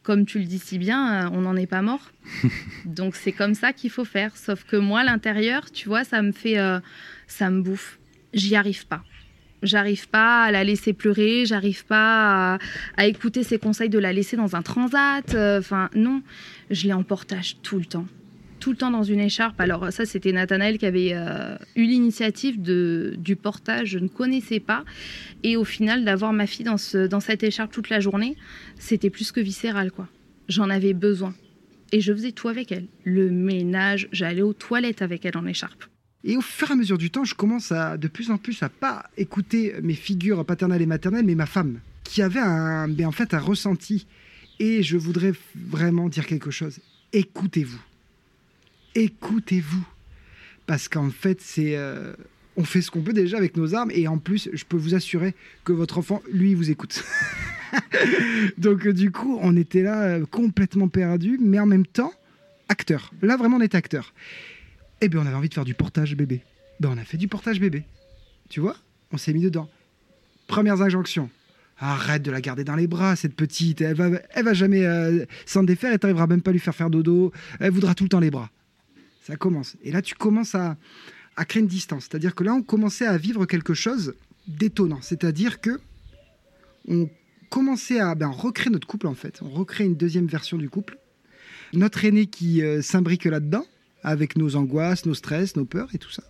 comme tu le dis si bien, euh, on n'en est pas mort. Donc c'est comme ça qu'il faut faire. Sauf que moi, l'intérieur, tu vois, ça me fait. euh, ça me bouffe. J'y arrive pas. J'arrive pas à la laisser pleurer, j'arrive pas à, à écouter ses conseils de la laisser dans un transat. euh, Enfin, non, je l'ai en portage tout le temps tout le temps dans une écharpe. Alors ça, c'était Nathanaël qui avait euh, eu l'initiative du portage, je ne connaissais pas. Et au final, d'avoir ma fille dans cette écharpe toute la journée, c'était plus que viscéral, quoi. J'en avais besoin. Et je faisais tout avec elle. Le ménage, j'allais aux toilettes avec elle en écharpe. Et au fur et à mesure du temps, je commence à de plus en plus à pas écouter mes figures paternelles et maternelles, mais ma femme, qui avait un, ben, en fait un ressenti. Et je voudrais vraiment dire quelque chose. Écoutez-vous. Écoutez-vous. Parce qu'en fait, c'est. euh, on fait ce qu'on peut déjà avec nos armes, et en plus, je peux vous assurer que votre enfant, lui, vous écoute. Donc, euh, du coup, on était là euh, complètement perdus, mais en même temps, acteur. Là, vraiment, on est acteur. Eh bien, on avait envie de faire du portage bébé. Ben, on a fait du portage bébé. Tu vois? On s'est mis dedans. Premières injonctions. Arrête de la garder dans les bras, cette petite. Elle va, elle va jamais s'en défaire et t'arriveras même pas à lui faire faire dodo. Elle voudra tout le temps les bras. Ça commence. Et là, tu commences à, créer une distance. C'est-à-dire que là, on commençait à vivre quelque chose d'étonnant. C'est-à-dire que on commençait à ben, recréer notre couple, en fait. On recrée une deuxième version du couple. Notre aîné qui euh, s'imbrique là-dedans, avec nos angoisses, nos stress, nos peurs et tout ça.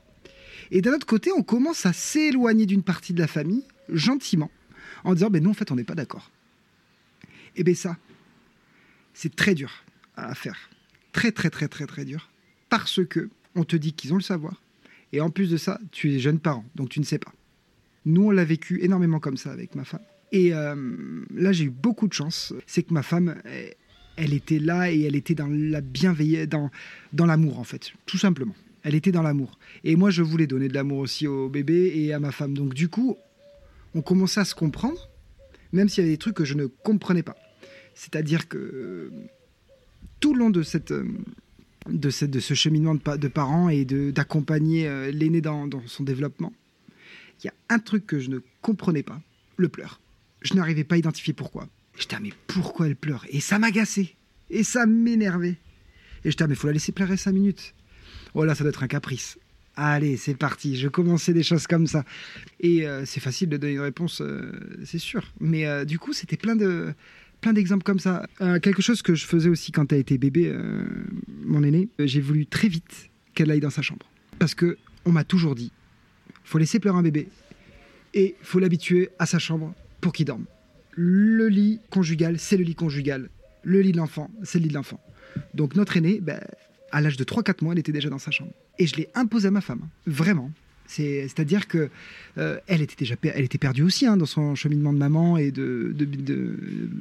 Et d'un autre côté, on commence à s'éloigner d'une partie de la famille, gentiment, en disant, ben non, en fait, on n'est pas d'accord. Et bien ça, c'est très dur à faire. Très, très, très, très, très dur. Parce que on te dit qu'ils ont le savoir. Et en plus de ça, tu es jeune parent, donc tu ne sais pas. Nous, on l'a vécu énormément comme ça avec ma femme. Et euh, là, j'ai eu beaucoup de chance. C'est que ma femme, elle, était là et elle était dans la bienveillance, dans, dans l'amour, en fait, tout simplement. Elle était dans l'amour. Et moi, je voulais donner de l'amour aussi au bébé et à ma femme. Donc, du coup, on commençait à se comprendre, même s'il y avait des trucs que je ne comprenais pas. C'est-à-dire que euh, tout le long de, cette, euh, de, cette- de ce cheminement de, pa- de parents et d'accompagner euh, l'aîné dans, son développement, il y a un truc que je ne comprenais pas, le pleur. Je n'arrivais pas à identifier pourquoi. J'étais, ah, mais pourquoi elle pleure? Et ça m'agaçait. Et ça m'énervait. Et j'étais, ah, mais faut la laisser pleurer cinq minutes. Oh là, ça doit être un caprice. Allez, c'est parti. Je commençais des choses comme ça. Et euh, c'est facile de donner une réponse, euh, c'est sûr. Mais du coup, c'était plein de plein d'exemples comme ça. Euh, quelque chose que je faisais aussi quand elle était bébé, euh, mon aîné, euh, j'ai voulu très vite qu'elle aille dans sa chambre. Parce que on m'a toujours dit, faut laisser pleurer un bébé et faut l'habituer à sa chambre pour qu'il dorme. Le lit conjugal, c'est le lit conjugal. Le lit de l'enfant, c'est le lit de l'enfant. Donc notre aîné, ben, à l'âge de 3-4 mois, elle était déjà dans sa chambre. Et je l'ai imposé à ma femme, vraiment. C'est- C'est-à-dire que euh, elle était déjà elle était perdue aussi hein, dans son cheminement de maman et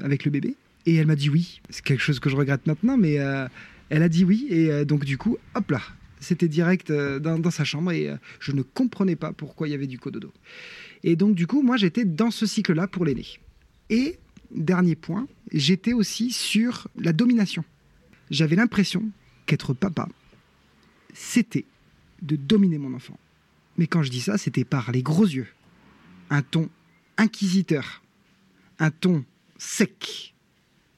avec le bébé. Et elle m'a dit oui. C'est quelque chose que je regrette maintenant, mais euh, elle a dit oui. Et euh, donc du coup, hop là, c'était direct dans, dans sa chambre et je ne comprenais pas pourquoi il y avait du cododo. Et donc du coup, moi j'étais dans ce cycle-là pour l'aîné. Et dernier point, j'étais aussi sur la domination. J'avais l'impression qu'être papa, c'était de dominer mon enfant. Mais quand je dis ça, c'était par les gros yeux. Un ton inquisiteur. Un ton sec.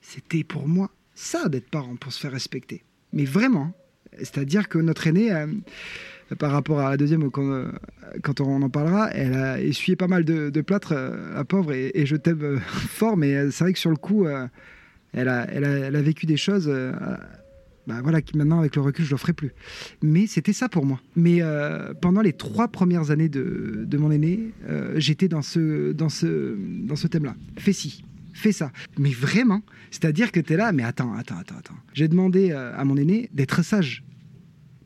C'était pour moi ça d'être parent, pour se faire respecter. Mais vraiment. C'est-à-dire que notre aîné, euh, par rapport à la deuxième, quand, euh, quand on en parlera, elle a essuyé pas mal de, plâtre, euh, la pauvre, et, je t'aime fort, mais c'est vrai que sur le coup, elle a vécu des choses. Bah voilà, qui maintenant avec le recul je le ferai plus. Mais c'était ça pour moi. Mais euh, pendant les trois premières années de, de mon aîné, euh, j'étais dans ce, dans ce, dans ce thème-là. Fais ci, fais ça. Mais vraiment, c'est-à-dire que tu es là, mais attends, attends, attends, attends. J'ai demandé euh, à mon aîné d'être sage.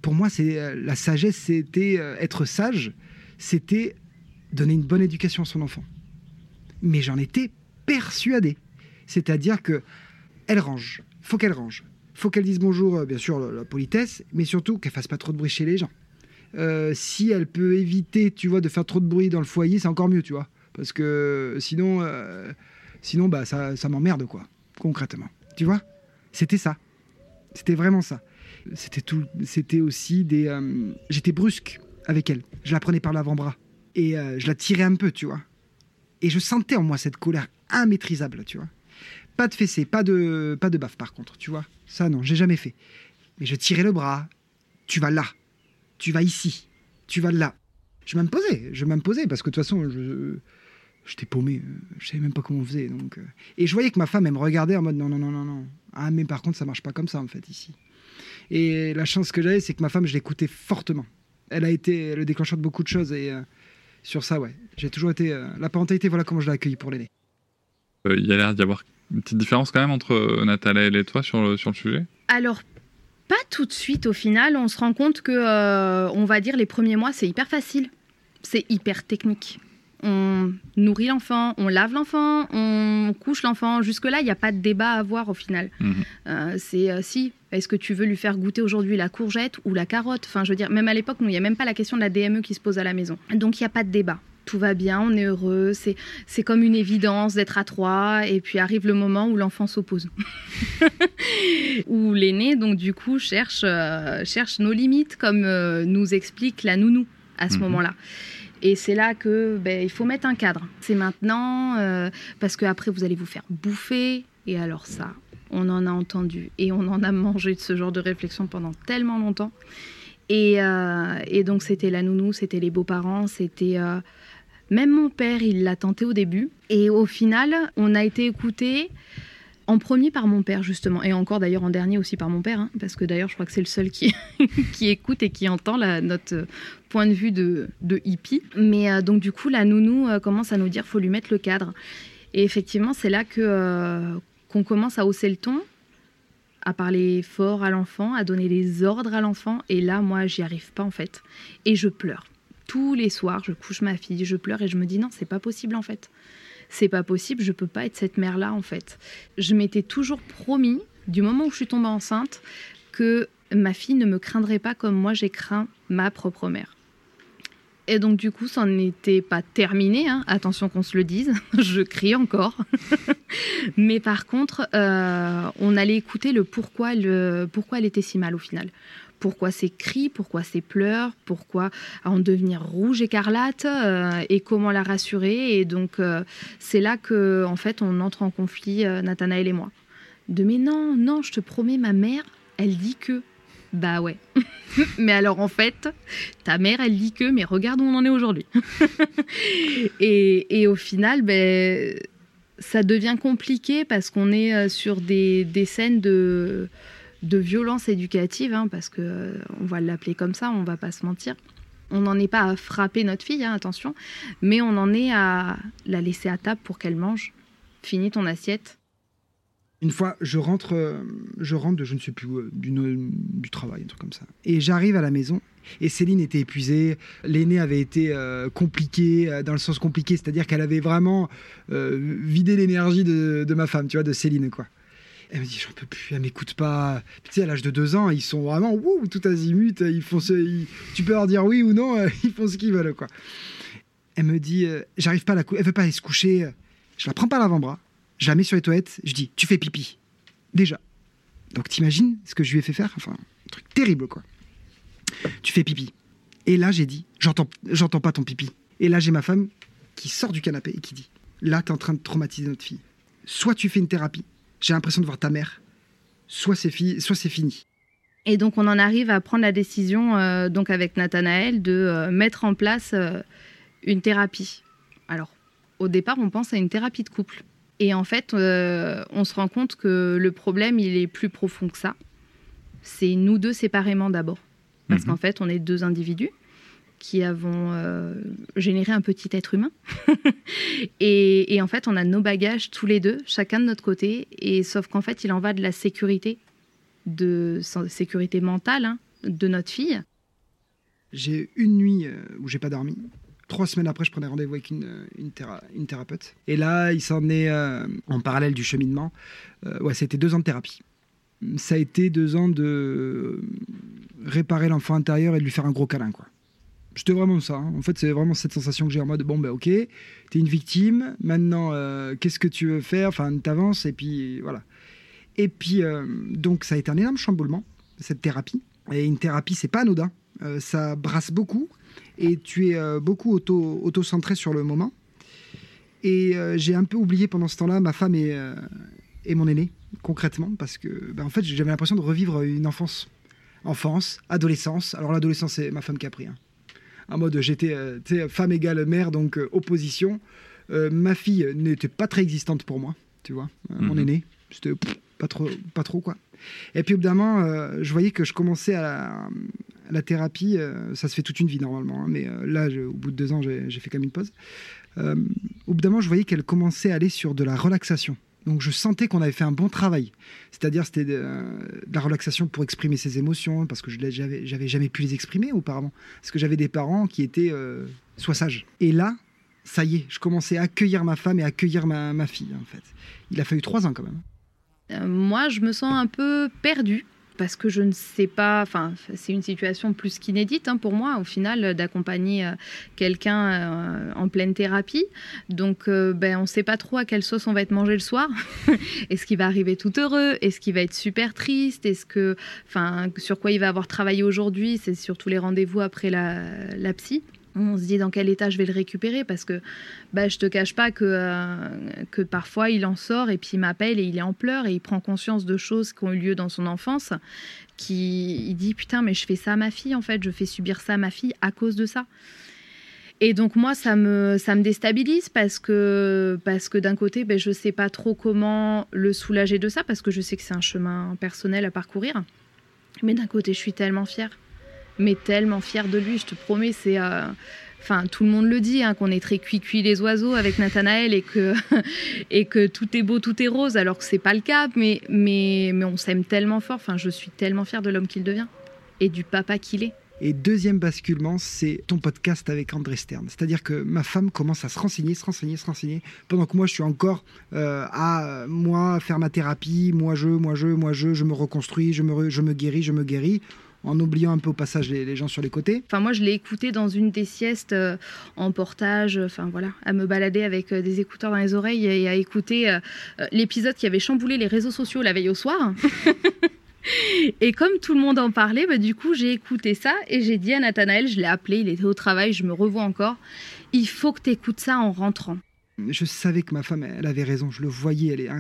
pour moi, c'est la sagesse, c'était être sage, c'était donner une bonne éducation à son enfant. Mais j'en étais persuadé. C'est-à-dire que elle range, faut qu'elle range, faut qu'elle dise bonjour, euh, bien sûr, la, politesse, mais surtout qu'elle fasse pas trop de bruit chez les gens. Euh, si elle peut éviter, tu vois, de faire trop de bruit dans le foyer, c'est encore mieux, tu vois. Parce que sinon, euh, sinon bah, ça, ça m'emmerde, quoi, concrètement. Tu vois? C'était ça. C'était vraiment ça. C'était tout. C'était aussi des. J'étais brusque avec elle. Je la prenais par l'avant-bras et je la tirais un peu, tu vois. Et je sentais en moi cette colère immaîtrisable, tu vois. Pas de fessée, pas de, pas de baffe par contre, tu vois. Ça non, j'ai jamais fait. Mais je tirais le bras. Tu vas là. Tu vas ici. Tu vas là. Je m'imposais, je m'imposais parce que de toute façon, je, j'étais paumé. Je savais même pas comment on faisait. Donc, euh. Et je voyais que ma femme, elle me regardait en mode non, non, non, non, non. Ah, mais par contre, ça marche pas comme ça en fait ici. Et la chance que j'avais, c'est que ma femme, je l'écoutais fortement. Elle a été le déclencheur de beaucoup de choses et euh, sur ça, ouais, j'ai toujours été. euh, la parentalité, voilà comment je l'ai pour l'aîné. Il y a l'air d'y avoir une petite différence quand même entre euh, Nathalie et toi sur le, sur le sujet? Alors, pas tout de suite au final. On se rend compte que, euh, on va dire, les premiers mois, c'est hyper facile. C'est hyper technique. On nourrit l'enfant, on lave l'enfant, on couche l'enfant. Jusque-là, il n'y a pas de débat à avoir au final. Mhm. Euh, c'est euh, si, est-ce que tu veux lui faire goûter aujourd'hui la courgette ou la carotte? Enfin, je veux dire, même à l'époque, il n'y a même pas la question de la DME qui se pose à la maison. Donc, il n'y a pas de débat. Tout va bien, on est heureux, c'est, c'est comme une évidence d'être à trois, et puis arrive le moment où l'enfant s'oppose. où l'aîné, donc du coup, cherche, euh, cherche nos limites, comme euh, nous explique la nounou à ce Mhm. moment-là. Et c'est là que ben, il faut mettre un cadre. C'est maintenant, euh, parce qu'après vous allez vous faire bouffer. Et alors ça, on en a entendu et on en a mangé de ce genre de réflexion pendant tellement longtemps. Et, euh, et donc c'était la nounou, c'était les beaux-parents, c'était... euh, même mon père, il l'a tenté au début. Et au final, on a été écouté en premier par mon père, justement. Et encore d'ailleurs en dernier aussi par mon père. hein, parce que d'ailleurs, je crois que c'est le seul qui, qui écoute et qui entend la- notre euh, point de vue de, hippie. Mais euh, donc du coup, la nounou euh, commence à nous dire faut lui mettre le cadre. Et effectivement, c'est là que qu'on commence à hausser le ton, à parler fort à l'enfant, à donner des ordres à l'enfant. Et là, moi, j'y arrive pas en fait. Et je pleure. Tous les soirs, je couche ma fille, je pleure et je me dis non, c'est pas possible en fait. C'est pas possible, je peux pas être cette mère-là en fait. Je m'étais toujours promis, du moment où je suis tombée enceinte, que ma fille ne me craindrait pas comme moi j'ai craint ma propre mère. Et donc du coup, ça n'était pas terminé, hein. attention qu'on se le dise, je crie encore. Mais par contre, euh, on allait écouter le pourquoi, le pourquoi elle était si mal au final. Pourquoi ces cris, pourquoi ces pleurs, pourquoi en devenir rouge écarlate euh, et comment la rassurer. Et donc euh, c'est là que en fait on entre en conflit, euh, Nathanaël et moi. De mais non, non, je te promets, ma mère, elle dit que. Bah ouais. mais alors en fait, ta mère, elle dit que, mais regarde où on en est aujourd'hui. et, et au final, ben, ça devient compliqué parce qu'on est sur des, des scènes de, de violence éducative, hein, parce que euh, on va l'appeler comme ça, on va pas se mentir. On n'en est pas à frapper notre fille, hein, attention, mais on en est à la laisser à table pour qu'elle mange. Finis ton assiette. Une fois, je rentre, euh, je rentre de je ne sais plus où, euh, du travail, un truc comme ça. Et j'arrive à la maison et Céline était épuisée. L'aînée avait été compliquée, dans le sens compliqué, c'est-à-dire qu'elle avait vraiment vidé l'énergie de, de ma femme, tu vois, de Céline, quoi. Elle me dit, j'en peux plus, elle m'écoute pas. Tu sais, à l'âge de deux ans, ils sont vraiment, wouh, tout azimut, ils font ce, tu peux leur dire oui ou non, euh, ils font ce qu'ils veulent, quoi. Elle me dit, euh, j'arrive pas à la elle veut pas aller se coucher. Je la prends par l'avant-bras, je la mets sur les toilettes, je dis, tu fais pipi. Déjà. Donc t'imagines ce que je lui ai fait faire? Enfin, un truc terrible, quoi. Tu fais pipi. Et là, j'ai dit, j'entends, j'entends pas ton pipi. Et là, j'ai ma femme qui sort du canapé et qui dit, là, t'es en train de traumatiser notre fille. Soit tu fais une thérapie, j'ai l'impression de voir ta mère, soit c'est, fi- soit c'est fini. Et donc on en arrive à prendre la décision, euh, donc avec Nathanaël, de euh, mettre en place euh, une thérapie. Alors, au départ, on pense à une thérapie de couple. Et en fait, euh, on se rend compte que le problème, il est plus profond que ça. C'est nous deux séparément d'abord. Parce Mhm. qu'en fait, on est deux individus qui avons euh, généré un petit être humain. et, en fait, on a nos bagages tous les deux, chacun de notre côté. Et sauf qu'en fait, il en va de la sécurité, de sécurité mentale, hein, de notre fille. J'ai une nuit euh, où j'ai pas dormi. Trois semaines après, je prenais rendez-vous avec une, théra- une thérapeute. Et là, il s'en est euh, en parallèle du cheminement. Euh, ouais, c'était deux ans de thérapie. Ça a été deux ans de euh, réparer l'enfant intérieur et de lui faire un gros câlin, quoi. C'était vraiment ça. hein. En fait, c'est vraiment cette sensation que j'ai en mode bon, ben ok, t'es une victime. Maintenant, euh, qu'est-ce que tu veux faire? Enfin, t'avances et puis voilà. Et puis, euh, donc, ça a été un énorme chamboulement, cette thérapie. Et une thérapie, c'est pas anodin. Euh, ça brasse beaucoup et tu es beaucoup auto, auto-centré sur le moment. Et j'ai un peu oublié pendant ce temps-là ma femme et, et mon aîné, concrètement, parce que ben, en fait, j'avais l'impression de revivre une enfance. Enfance, adolescence. Alors, l'adolescence, c'est ma femme qui a pris. hein. En mode, j'étais euh, femme égale mère, donc euh, opposition. Euh, ma fille n'était pas très existante pour moi, tu vois. Mon Mhm. aîné, c'était pas trop, pas trop, quoi. Et puis, au bout d'un moment, euh, je voyais que je commençais à la, la thérapie, euh, ça se fait toute une vie normalement, hein, mais euh, là, je- au bout de deux ans, j'ai fait comme une pause. Au bout d'un moment, je voyais qu'elle commençait à aller sur de la relaxation. Donc je sentais qu'on avait fait un bon travail. C'est-à-dire c'était de, de la relaxation pour exprimer ses émotions, parce que je j'avais jamais pu les exprimer auparavant. Parce que j'avais des parents qui étaient euh, soit sages. Et là, ça y est, je commençais à accueillir ma femme et à accueillir ma, ma fille, en fait. Il a fallu trois ans quand même. Euh, moi, je me sens un peu perdue parce que je ne sais pas, enfin, c'est une situation plus qu'inédite hein, pour moi, au final, euh, d'accompagner euh, quelqu'un euh, en pleine thérapie. Donc, ben, on ne sait pas trop à quelle sauce on va être mangé le soir. Est-ce qu'il va arriver tout heureux? Est-ce qu'il va être super triste? Est-ce que, enfin, sur quoi il va avoir travaillé aujourd'hui? C'est surtout les rendez-vous après la, la psy. On se dit dans quel état je vais le récupérer parce que bah, je te cache pas que, euh, que parfois il en sort et puis il m'appelle et il est en pleurs et il prend conscience de choses qui ont eu lieu dans son enfance. Qui, il dit putain mais je fais ça à ma fille en fait, je fais subir ça à ma fille à cause de ça. Et donc moi ça me, ça me déstabilise parce que, parce que d'un côté ben, je sais pas trop comment le soulager de ça parce que je sais que c'est un chemin personnel à parcourir. Mais d'un côté je suis tellement fière mais tellement fière de lui, je te promets, c'est... euh, Enfin, tout le monde le dit, hein, qu'on est très cuit-cuit les oiseaux avec Nathanaël et que, et que tout est beau, tout est rose, alors que c'est pas le cas, mais, mais, mais on s'aime tellement fort. Enfin, je suis tellement fière de l'homme qu'il devient et du papa qu'il est. Et deuxième basculement, c'est ton podcast avec André Stern. C'est-à-dire que ma femme commence à se renseigner, se renseigner, se renseigner, pendant que moi, je suis encore euh, à moi faire ma thérapie, moi je, moi je, moi je, je me reconstruis, je me, je me guéris, je me guéris, en oubliant un peu au passage les, les gens sur les côtés. Enfin, moi, je l'ai écouté dans une des siestes euh, en portage, enfin voilà, à me balader avec euh, des écouteurs dans les oreilles et à écouter euh, euh, l'épisode qui avait chamboulé les réseaux sociaux la veille au soir. et comme tout le monde en parlait, bah, du coup, j'ai écouté ça et j'ai dit à Nathanaël, je l'ai appelé, il était au travail, je me revois encore, il faut que tu écoutes ça en rentrant. Je savais que ma femme, elle avait raison, je le voyais, elle est,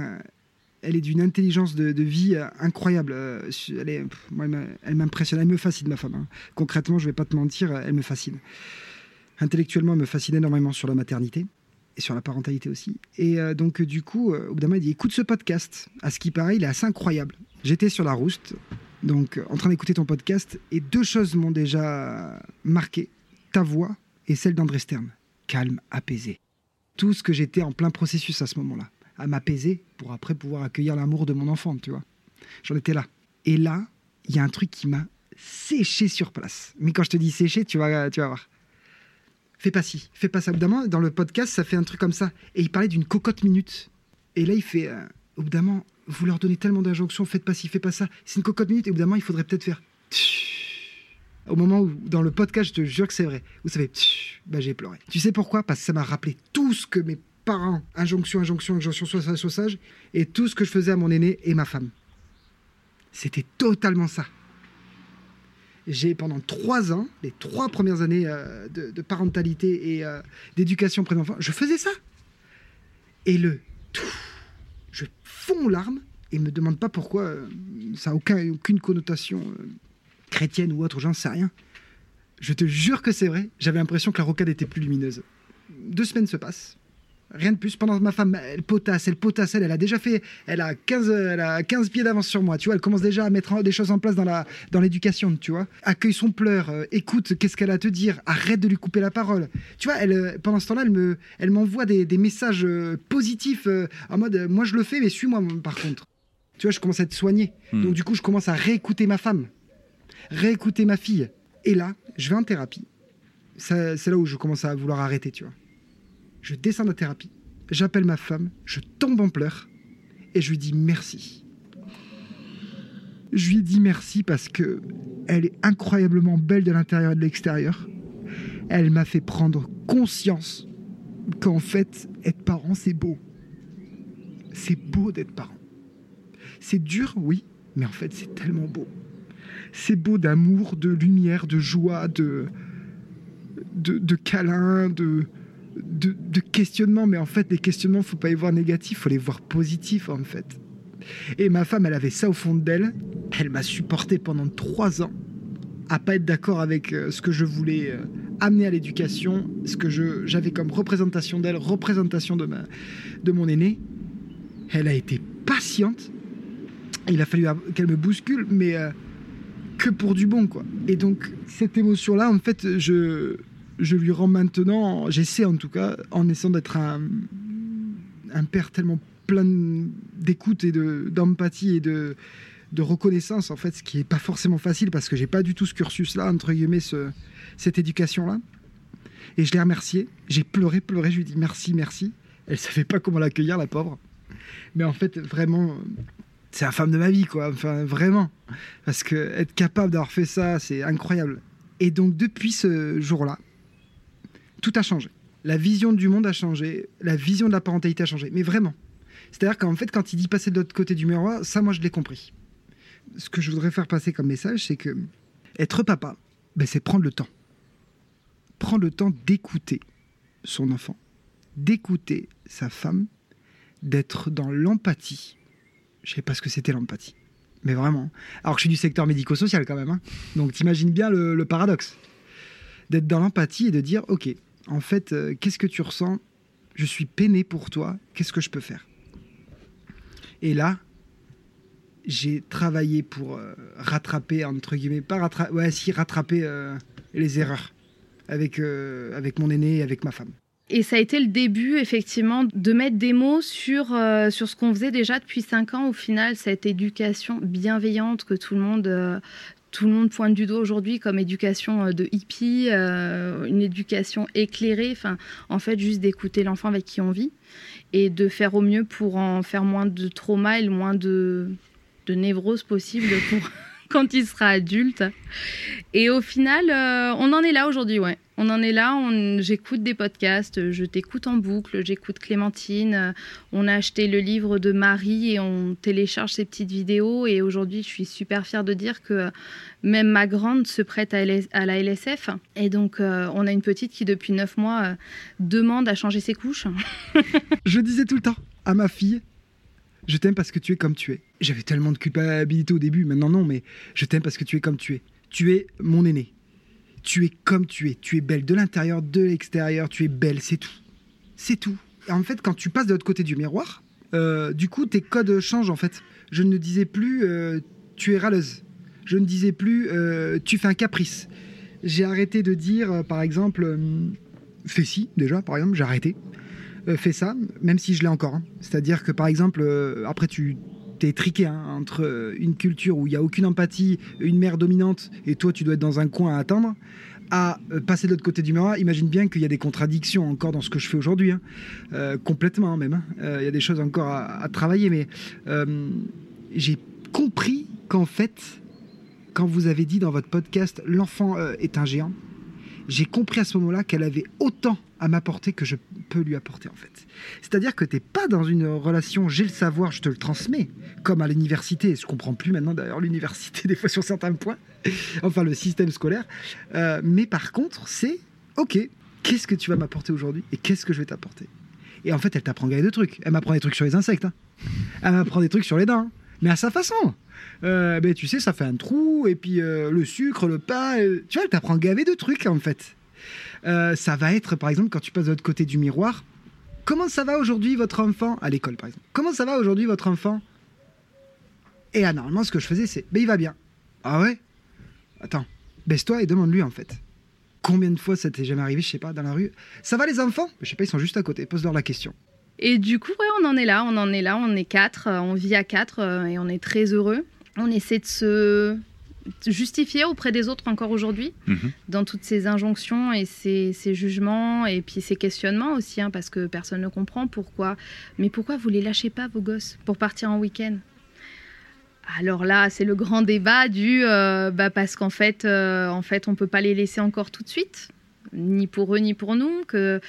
elle est d'une intelligence de, vie euh, incroyable. euh, Elle, m'impressionne, elle me fascine, ma femme. hein. Concrètement, je vais pas te mentir, elle me fascine. Intellectuellement, elle me fascine énormément sur la maternité et sur la parentalité aussi. Et euh, donc, euh, du coup, euh, au bout moment, dit écoute ce podcast. À ce qui paraît, il est assez incroyable. J'étais sur la rouste, donc euh, en train d'écouter ton podcast, et deux choses m'ont déjà marqué ta voix et celle d'André Stern. Calme, apaisé. Tout ce que j'étais en plein processus à ce moment-là, à m'apaiser pour après pouvoir accueillir l'amour de mon enfant, tu vois. J'en étais là. Et là, il y a un truc qui m'a séché sur place. Mais quand je te dis séché, tu vas, tu vas voir. Fais pas ci, fais pas ça. Au dans le podcast, ça fait un truc comme ça. Et il parlait d'une cocotte minute. Et là, il fait, euh, au vous leur donnez tellement d'injonctions, faites pas ci, faites pas ça. C'est une cocotte minute. Et au il faudrait peut-être faire. Au moment où, dans le podcast, je te jure que c'est vrai, ça fait. Bah, j'ai pleuré. Tu sais pourquoi? Parce que ça m'a rappelé tout ce que mes parents, injonction, injonction, injonction, soit sage, soit sage, et tout ce que je faisais à mon aîné et ma femme. C'était totalement ça. J'ai pendant trois ans, les trois premières années euh, de, parentalité et euh, d'éducation près d'enfants, je faisais ça. Et le tout, je fonds aux larmes et me demande pas pourquoi euh, ça n'a aucun, aucune connotation chrétienne ou autre, j'en sais rien. Je te jure que c'est vrai, j'avais l'impression que la rocade était plus lumineuse. Deux semaines se passent. Rien de plus. Pendant que ma femme, elle potasse, elle potasse, elle, elle a déjà fait, elle a 15, elle a 15 pieds d'avance sur moi, tu vois, elle commence déjà à mettre des choses en place dans la, dans l'éducation, tu vois. Accueille son pleur, euh, écoute, qu'est-ce qu'elle a à te dire, arrête de lui couper la parole. Tu vois, elle, euh, pendant ce temps-là, elle me, elle m'envoie des, des messages euh, positifs, euh, en mode, moi je le fais, mais suis-moi par contre. Tu vois, je commence à être soigné. Hmm. Donc du coup, je commence à réécouter ma femme. réécouter ma fille. Et là, je vais en thérapie. C'est là où je commence à vouloir arrêter, tu vois. Je descends de thérapie, j'appelle ma femme, je tombe en pleurs et je lui dis merci. Je lui dis merci parce que elle est incroyablement belle de l'intérieur et de l'extérieur. Elle m'a fait prendre conscience qu'en fait, être parent, c'est beau. C'est beau d'être parent. C'est dur, oui, mais en fait, c'est tellement beau. C'est beau d'amour, de lumière, de joie, de, de, de câlins, de, de, questionnements. Mais en fait, les questionnements, faut pas les voir négatifs, faut les voir positifs, en fait. Et ma femme, elle avait ça au fond d'elle. Elle m'a supporté pendant trois ans à pas être d'accord avec euh, ce que je voulais euh, amener à l'éducation, ce que j'avais comme représentation d'elle, représentation de, ma, de mon aîné. Elle a été patiente. Il a fallu qu'elle me bouscule, mais euh, que pour du bon, quoi. Et donc, cette émotion-là, en fait, je, je lui rends maintenant, j'essaie en tout cas, en essayant d'être un, père tellement plein d'écoute et de- d'empathie et de, reconnaissance, en fait, ce qui n'est pas forcément facile parce que j'ai pas du tout ce cursus-là, entre guillemets, ce- cette éducation-là. Et je l'ai remerciée. J'ai pleuré, pleuré. Je lui ai dit merci, merci. Elle savait pas comment l'accueillir, la pauvre. Mais en fait, vraiment, c'est la femme de ma vie, quoi. Enfin, vraiment. Parce que être capable d'avoir fait ça, c'est incroyable. Et donc, depuis ce jour-là, tout a changé. La vision du monde a changé. La vision de la parentalité a changé. Mais vraiment. C'est-à-dire qu'en fait, quand il dit passer de l'autre côté du miroir, ça, moi, je l'ai compris. Ce que je voudrais faire passer comme message, c'est que être papa, ben, c'est prendre le temps. Prendre le temps d'écouter son enfant, d'écouter sa femme, d'être dans l'empathie. Je sais pas ce que c'était l'empathie, mais vraiment. Alors que je suis du secteur médico-social quand même, hein. donc t'imagines bien le, le paradoxe. D'être dans l'empathie et de dire, ok, en fait, euh, qu'est-ce que tu ressens? Je suis peiné pour toi, qu'est-ce que je peux faire? Et là, j'ai travaillé pour euh, rattraper, entre guillemets, pas rattraper, ouais, si, rattraper euh, les erreurs avec, avec mon aîné et avec ma femme. Et ça a été le début, effectivement, de mettre des mots sur, sur ce qu'on faisait déjà depuis cinq ans. Au final, cette éducation bienveillante que tout le monde, tout le monde pointe du doigt aujourd'hui comme éducation euh, de hippie, euh, une éducation éclairée. Enfin, en fait, juste d'écouter l'enfant avec qui on vit et de faire au mieux pour en faire moins de trauma et moins de, de névrose possible quand il sera adulte. Et au final, euh, on en est là aujourd'hui, ouais. On en est là, j'écoute des podcasts, je t'écoute en boucle, j'écoute Clémentine, euh, on a acheté le livre de Marie et on télécharge ses petites vidéos et aujourd'hui je suis super fière de dire que euh, même ma grande se prête à, la LSF et donc on a une petite qui depuis 9 mois demande à changer ses couches. Je disais tout le temps à ma fille, je t'aime parce que tu es comme tu es. J'avais tellement de culpabilité au début, maintenant non, mais je t'aime parce que tu es comme tu es. Tu es mon aîné. Tu es comme tu es. Tu es belle de l'intérieur, de l'extérieur. Tu es belle, c'est tout. C'est tout. En fait, quand tu passes de l'autre côté du miroir, euh, du coup, tes codes changent en fait. Je ne disais plus euh, tu es râleuse. Je ne disais plus euh, tu fais un caprice. J'ai arrêté de dire, par exemple, fais ci, déjà, par exemple, j'ai arrêté. Fais ça, même si je l'ai encore. hein. C'est-à-dire que, par exemple, après, tu t'es triqué hein, entre euh, une culture où il n'y a aucune empathie, une mère dominante, et toi, tu dois être dans un coin à attendre, à euh, passer de l'autre côté du miroir. Imagine bien qu'il y a des contradictions encore dans ce que je fais aujourd'hui, hein. Euh, complètement hein, même. Il y a des choses encore à, travailler, mais j'ai compris qu'en fait, quand vous avez dit dans votre podcast l'enfant est un géant, j'ai compris à ce moment-là qu'elle avait autant à m'apporter que je peux lui apporter en fait. C'est-à-dire que t'es pas dans une relation j'ai le savoir, je te le transmets, comme à l'université. Je comprends plus maintenant d'ailleurs l'université des fois sur certains points, enfin le système scolaire. Euh, mais par contre, c'est ok, qu'est-ce que tu vas m'apporter aujourd'hui et qu'est-ce que je vais t'apporter? Et en fait, elle t'apprend gagne de trucs. Elle m'apprend des trucs sur les insectes. hein. Elle m'apprend des trucs sur les dents. hein. Mais à sa façon. Euh, ben, tu sais, ça fait un trou, et puis euh, le sucre, le pain, euh, tu vois, elle t'apprend gavé de trucs en fait. Euh, ça va être, par exemple, quand tu passes de l'autre côté du miroir, comment ça va aujourd'hui votre enfant à l'école, par exemple? Comment ça va aujourd'hui votre enfant? Et là, normalement, ce que je faisais, c'est, ben il va bien. Ah ouais? Attends, baisse-toi et demande-lui en fait. Combien de fois ça t'est jamais arrivé, je sais pas, dans la rue? Ça va les enfants? Je sais pas, ils sont juste à côté, pose-leur la question. Et du coup, ouais, on en est là, on en est là, on est quatre, euh, on vit à quatre euh, et on est très heureux. On essaie de se justifié auprès des autres encore aujourd'hui, Mhm. dans toutes ces injonctions et ces, ces jugements et puis ces questionnements aussi, hein, parce que personne ne comprend pourquoi. Mais pourquoi vous les lâchez pas, vos gosses, pour partir en week-end? Alors là, c'est le grand débat du euh, bah parce qu'en fait, euh, en fait, on peut pas les laisser encore tout de suite, ni pour eux ni pour nous. Que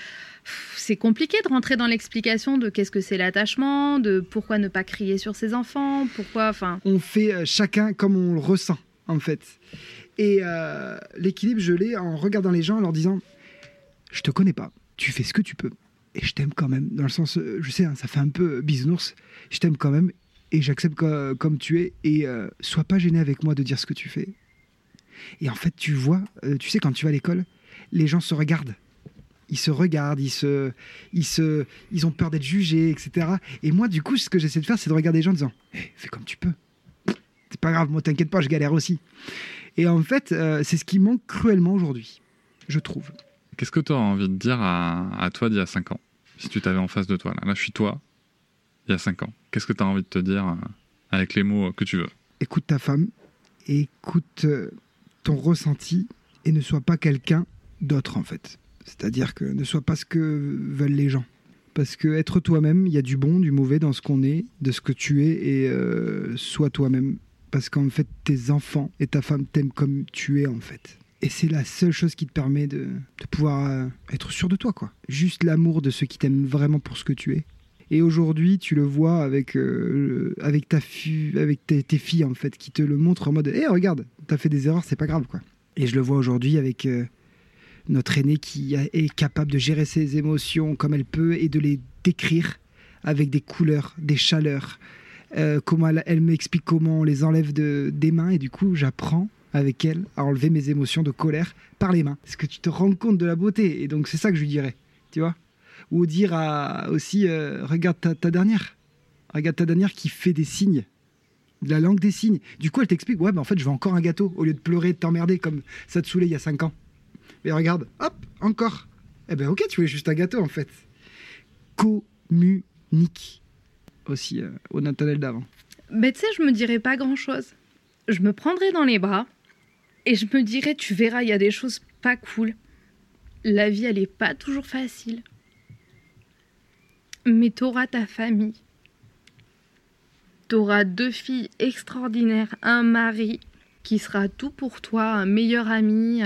c'est compliqué de rentrer dans l'explication de qu'est-ce que c'est l'attachement, de pourquoi ne pas crier sur ses enfants, pourquoi, enfin. on fait euh, chacun comme on le ressent, en fait. Et euh, l'équilibre, je l'ai en regardant les gens, en leur disant Je te connais pas, tu fais ce que tu peux. Et je t'aime quand même. Dans le sens, euh, je sais, hein, ça fait un peu bisounours. Je t'aime quand même et j'accepte co- comme tu es. Et sois pas gêné avec moi de dire ce que tu fais. Et en fait, tu vois, tu sais, quand tu vas à l'école, les gens se regardent. Ils se regardent, ils, se, ils, se, ils ont peur d'être jugés, etc. Et moi, du coup, ce que j'essaie de faire, c'est de regarder les gens en disant Eh, Fais comme tu peux c'est pas grave, moi t'inquiète pas, je galère aussi. Et en fait, euh, c'est ce qui manque cruellement aujourd'hui, je trouve. Qu'est-ce que tu aurais envie de dire à, à toi d'il y a 5 ans Si tu t'avais en face de toi, là, là je suis toi, il y a 5 ans. Qu'est-ce que tu as envie de te dire euh, avec les mots que tu veux? Écoute ta femme, écoute euh, ton ressenti et ne sois pas quelqu'un d'autre en fait. C'est-à-dire que ne sois pas ce que veulent les gens. Parce que être toi-même, il y a du bon, du mauvais dans ce qu'on est, de ce que tu es, et euh, sois toi-même. Parce qu'en fait, tes enfants et ta femme t'aiment comme tu es en fait. Et c'est la seule chose qui te permet de, de pouvoir euh, être sûr de toi, quoi. Juste l'amour de ceux qui t'aiment vraiment pour ce que tu es. Et aujourd'hui, tu le vois avec, euh, avec, ta avec tes, filles, en fait, qui te le montrent en mode Hé, regarde, t'as fait des erreurs, c'est pas grave, quoi. Et je le vois aujourd'hui avec notre aînée qui est capable de gérer ses émotions comme elle peut et de les décrire avec des couleurs, des chaleurs. Euh, comment elle, m'explique comment on les enlève de, des mains, et du coup, j'apprends avec elle à enlever mes émotions de colère par les mains. Parce que tu te rends compte de la beauté, et donc c'est ça que je lui dirais, tu vois? Ou dire à, aussi euh, regarde ta, dernière. Regarde ta dernière qui fait des signes. De la langue des signes. Du coup elle t'explique ouais ben en fait je veux encore un gâteau. Au lieu de pleurer de t'emmerder comme ça te saoulait il y a 5 ans et regarde hop encore eh ben ok tu voulais juste un gâteau en fait communique aussi euh, au Nathanaël d'avant Mais tu sais, je me dirais pas grand-chose. Je me prendrais dans les bras et je me dirais, tu verras, il y a des choses pas cool. La vie, elle est pas toujours facile. Mais t'auras ta famille. T'auras deux filles extraordinaires, un mari qui sera tout pour toi, un meilleur ami,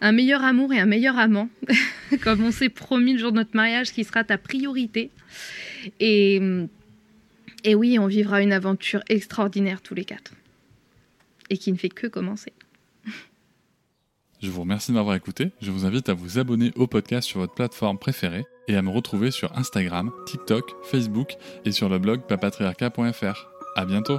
un meilleur amour et un meilleur amant, comme on s'est promis le jour de notre mariage, qui sera ta priorité. Et, oui, on vivra une aventure extraordinaire tous les quatre. Et qui ne fait que commencer. Je vous remercie de m'avoir écouté. Je vous invite à vous abonner au podcast sur votre plateforme préférée et à me retrouver sur Instagram, TikTok, Facebook et sur le blog papatriarca.fr. À bientôt.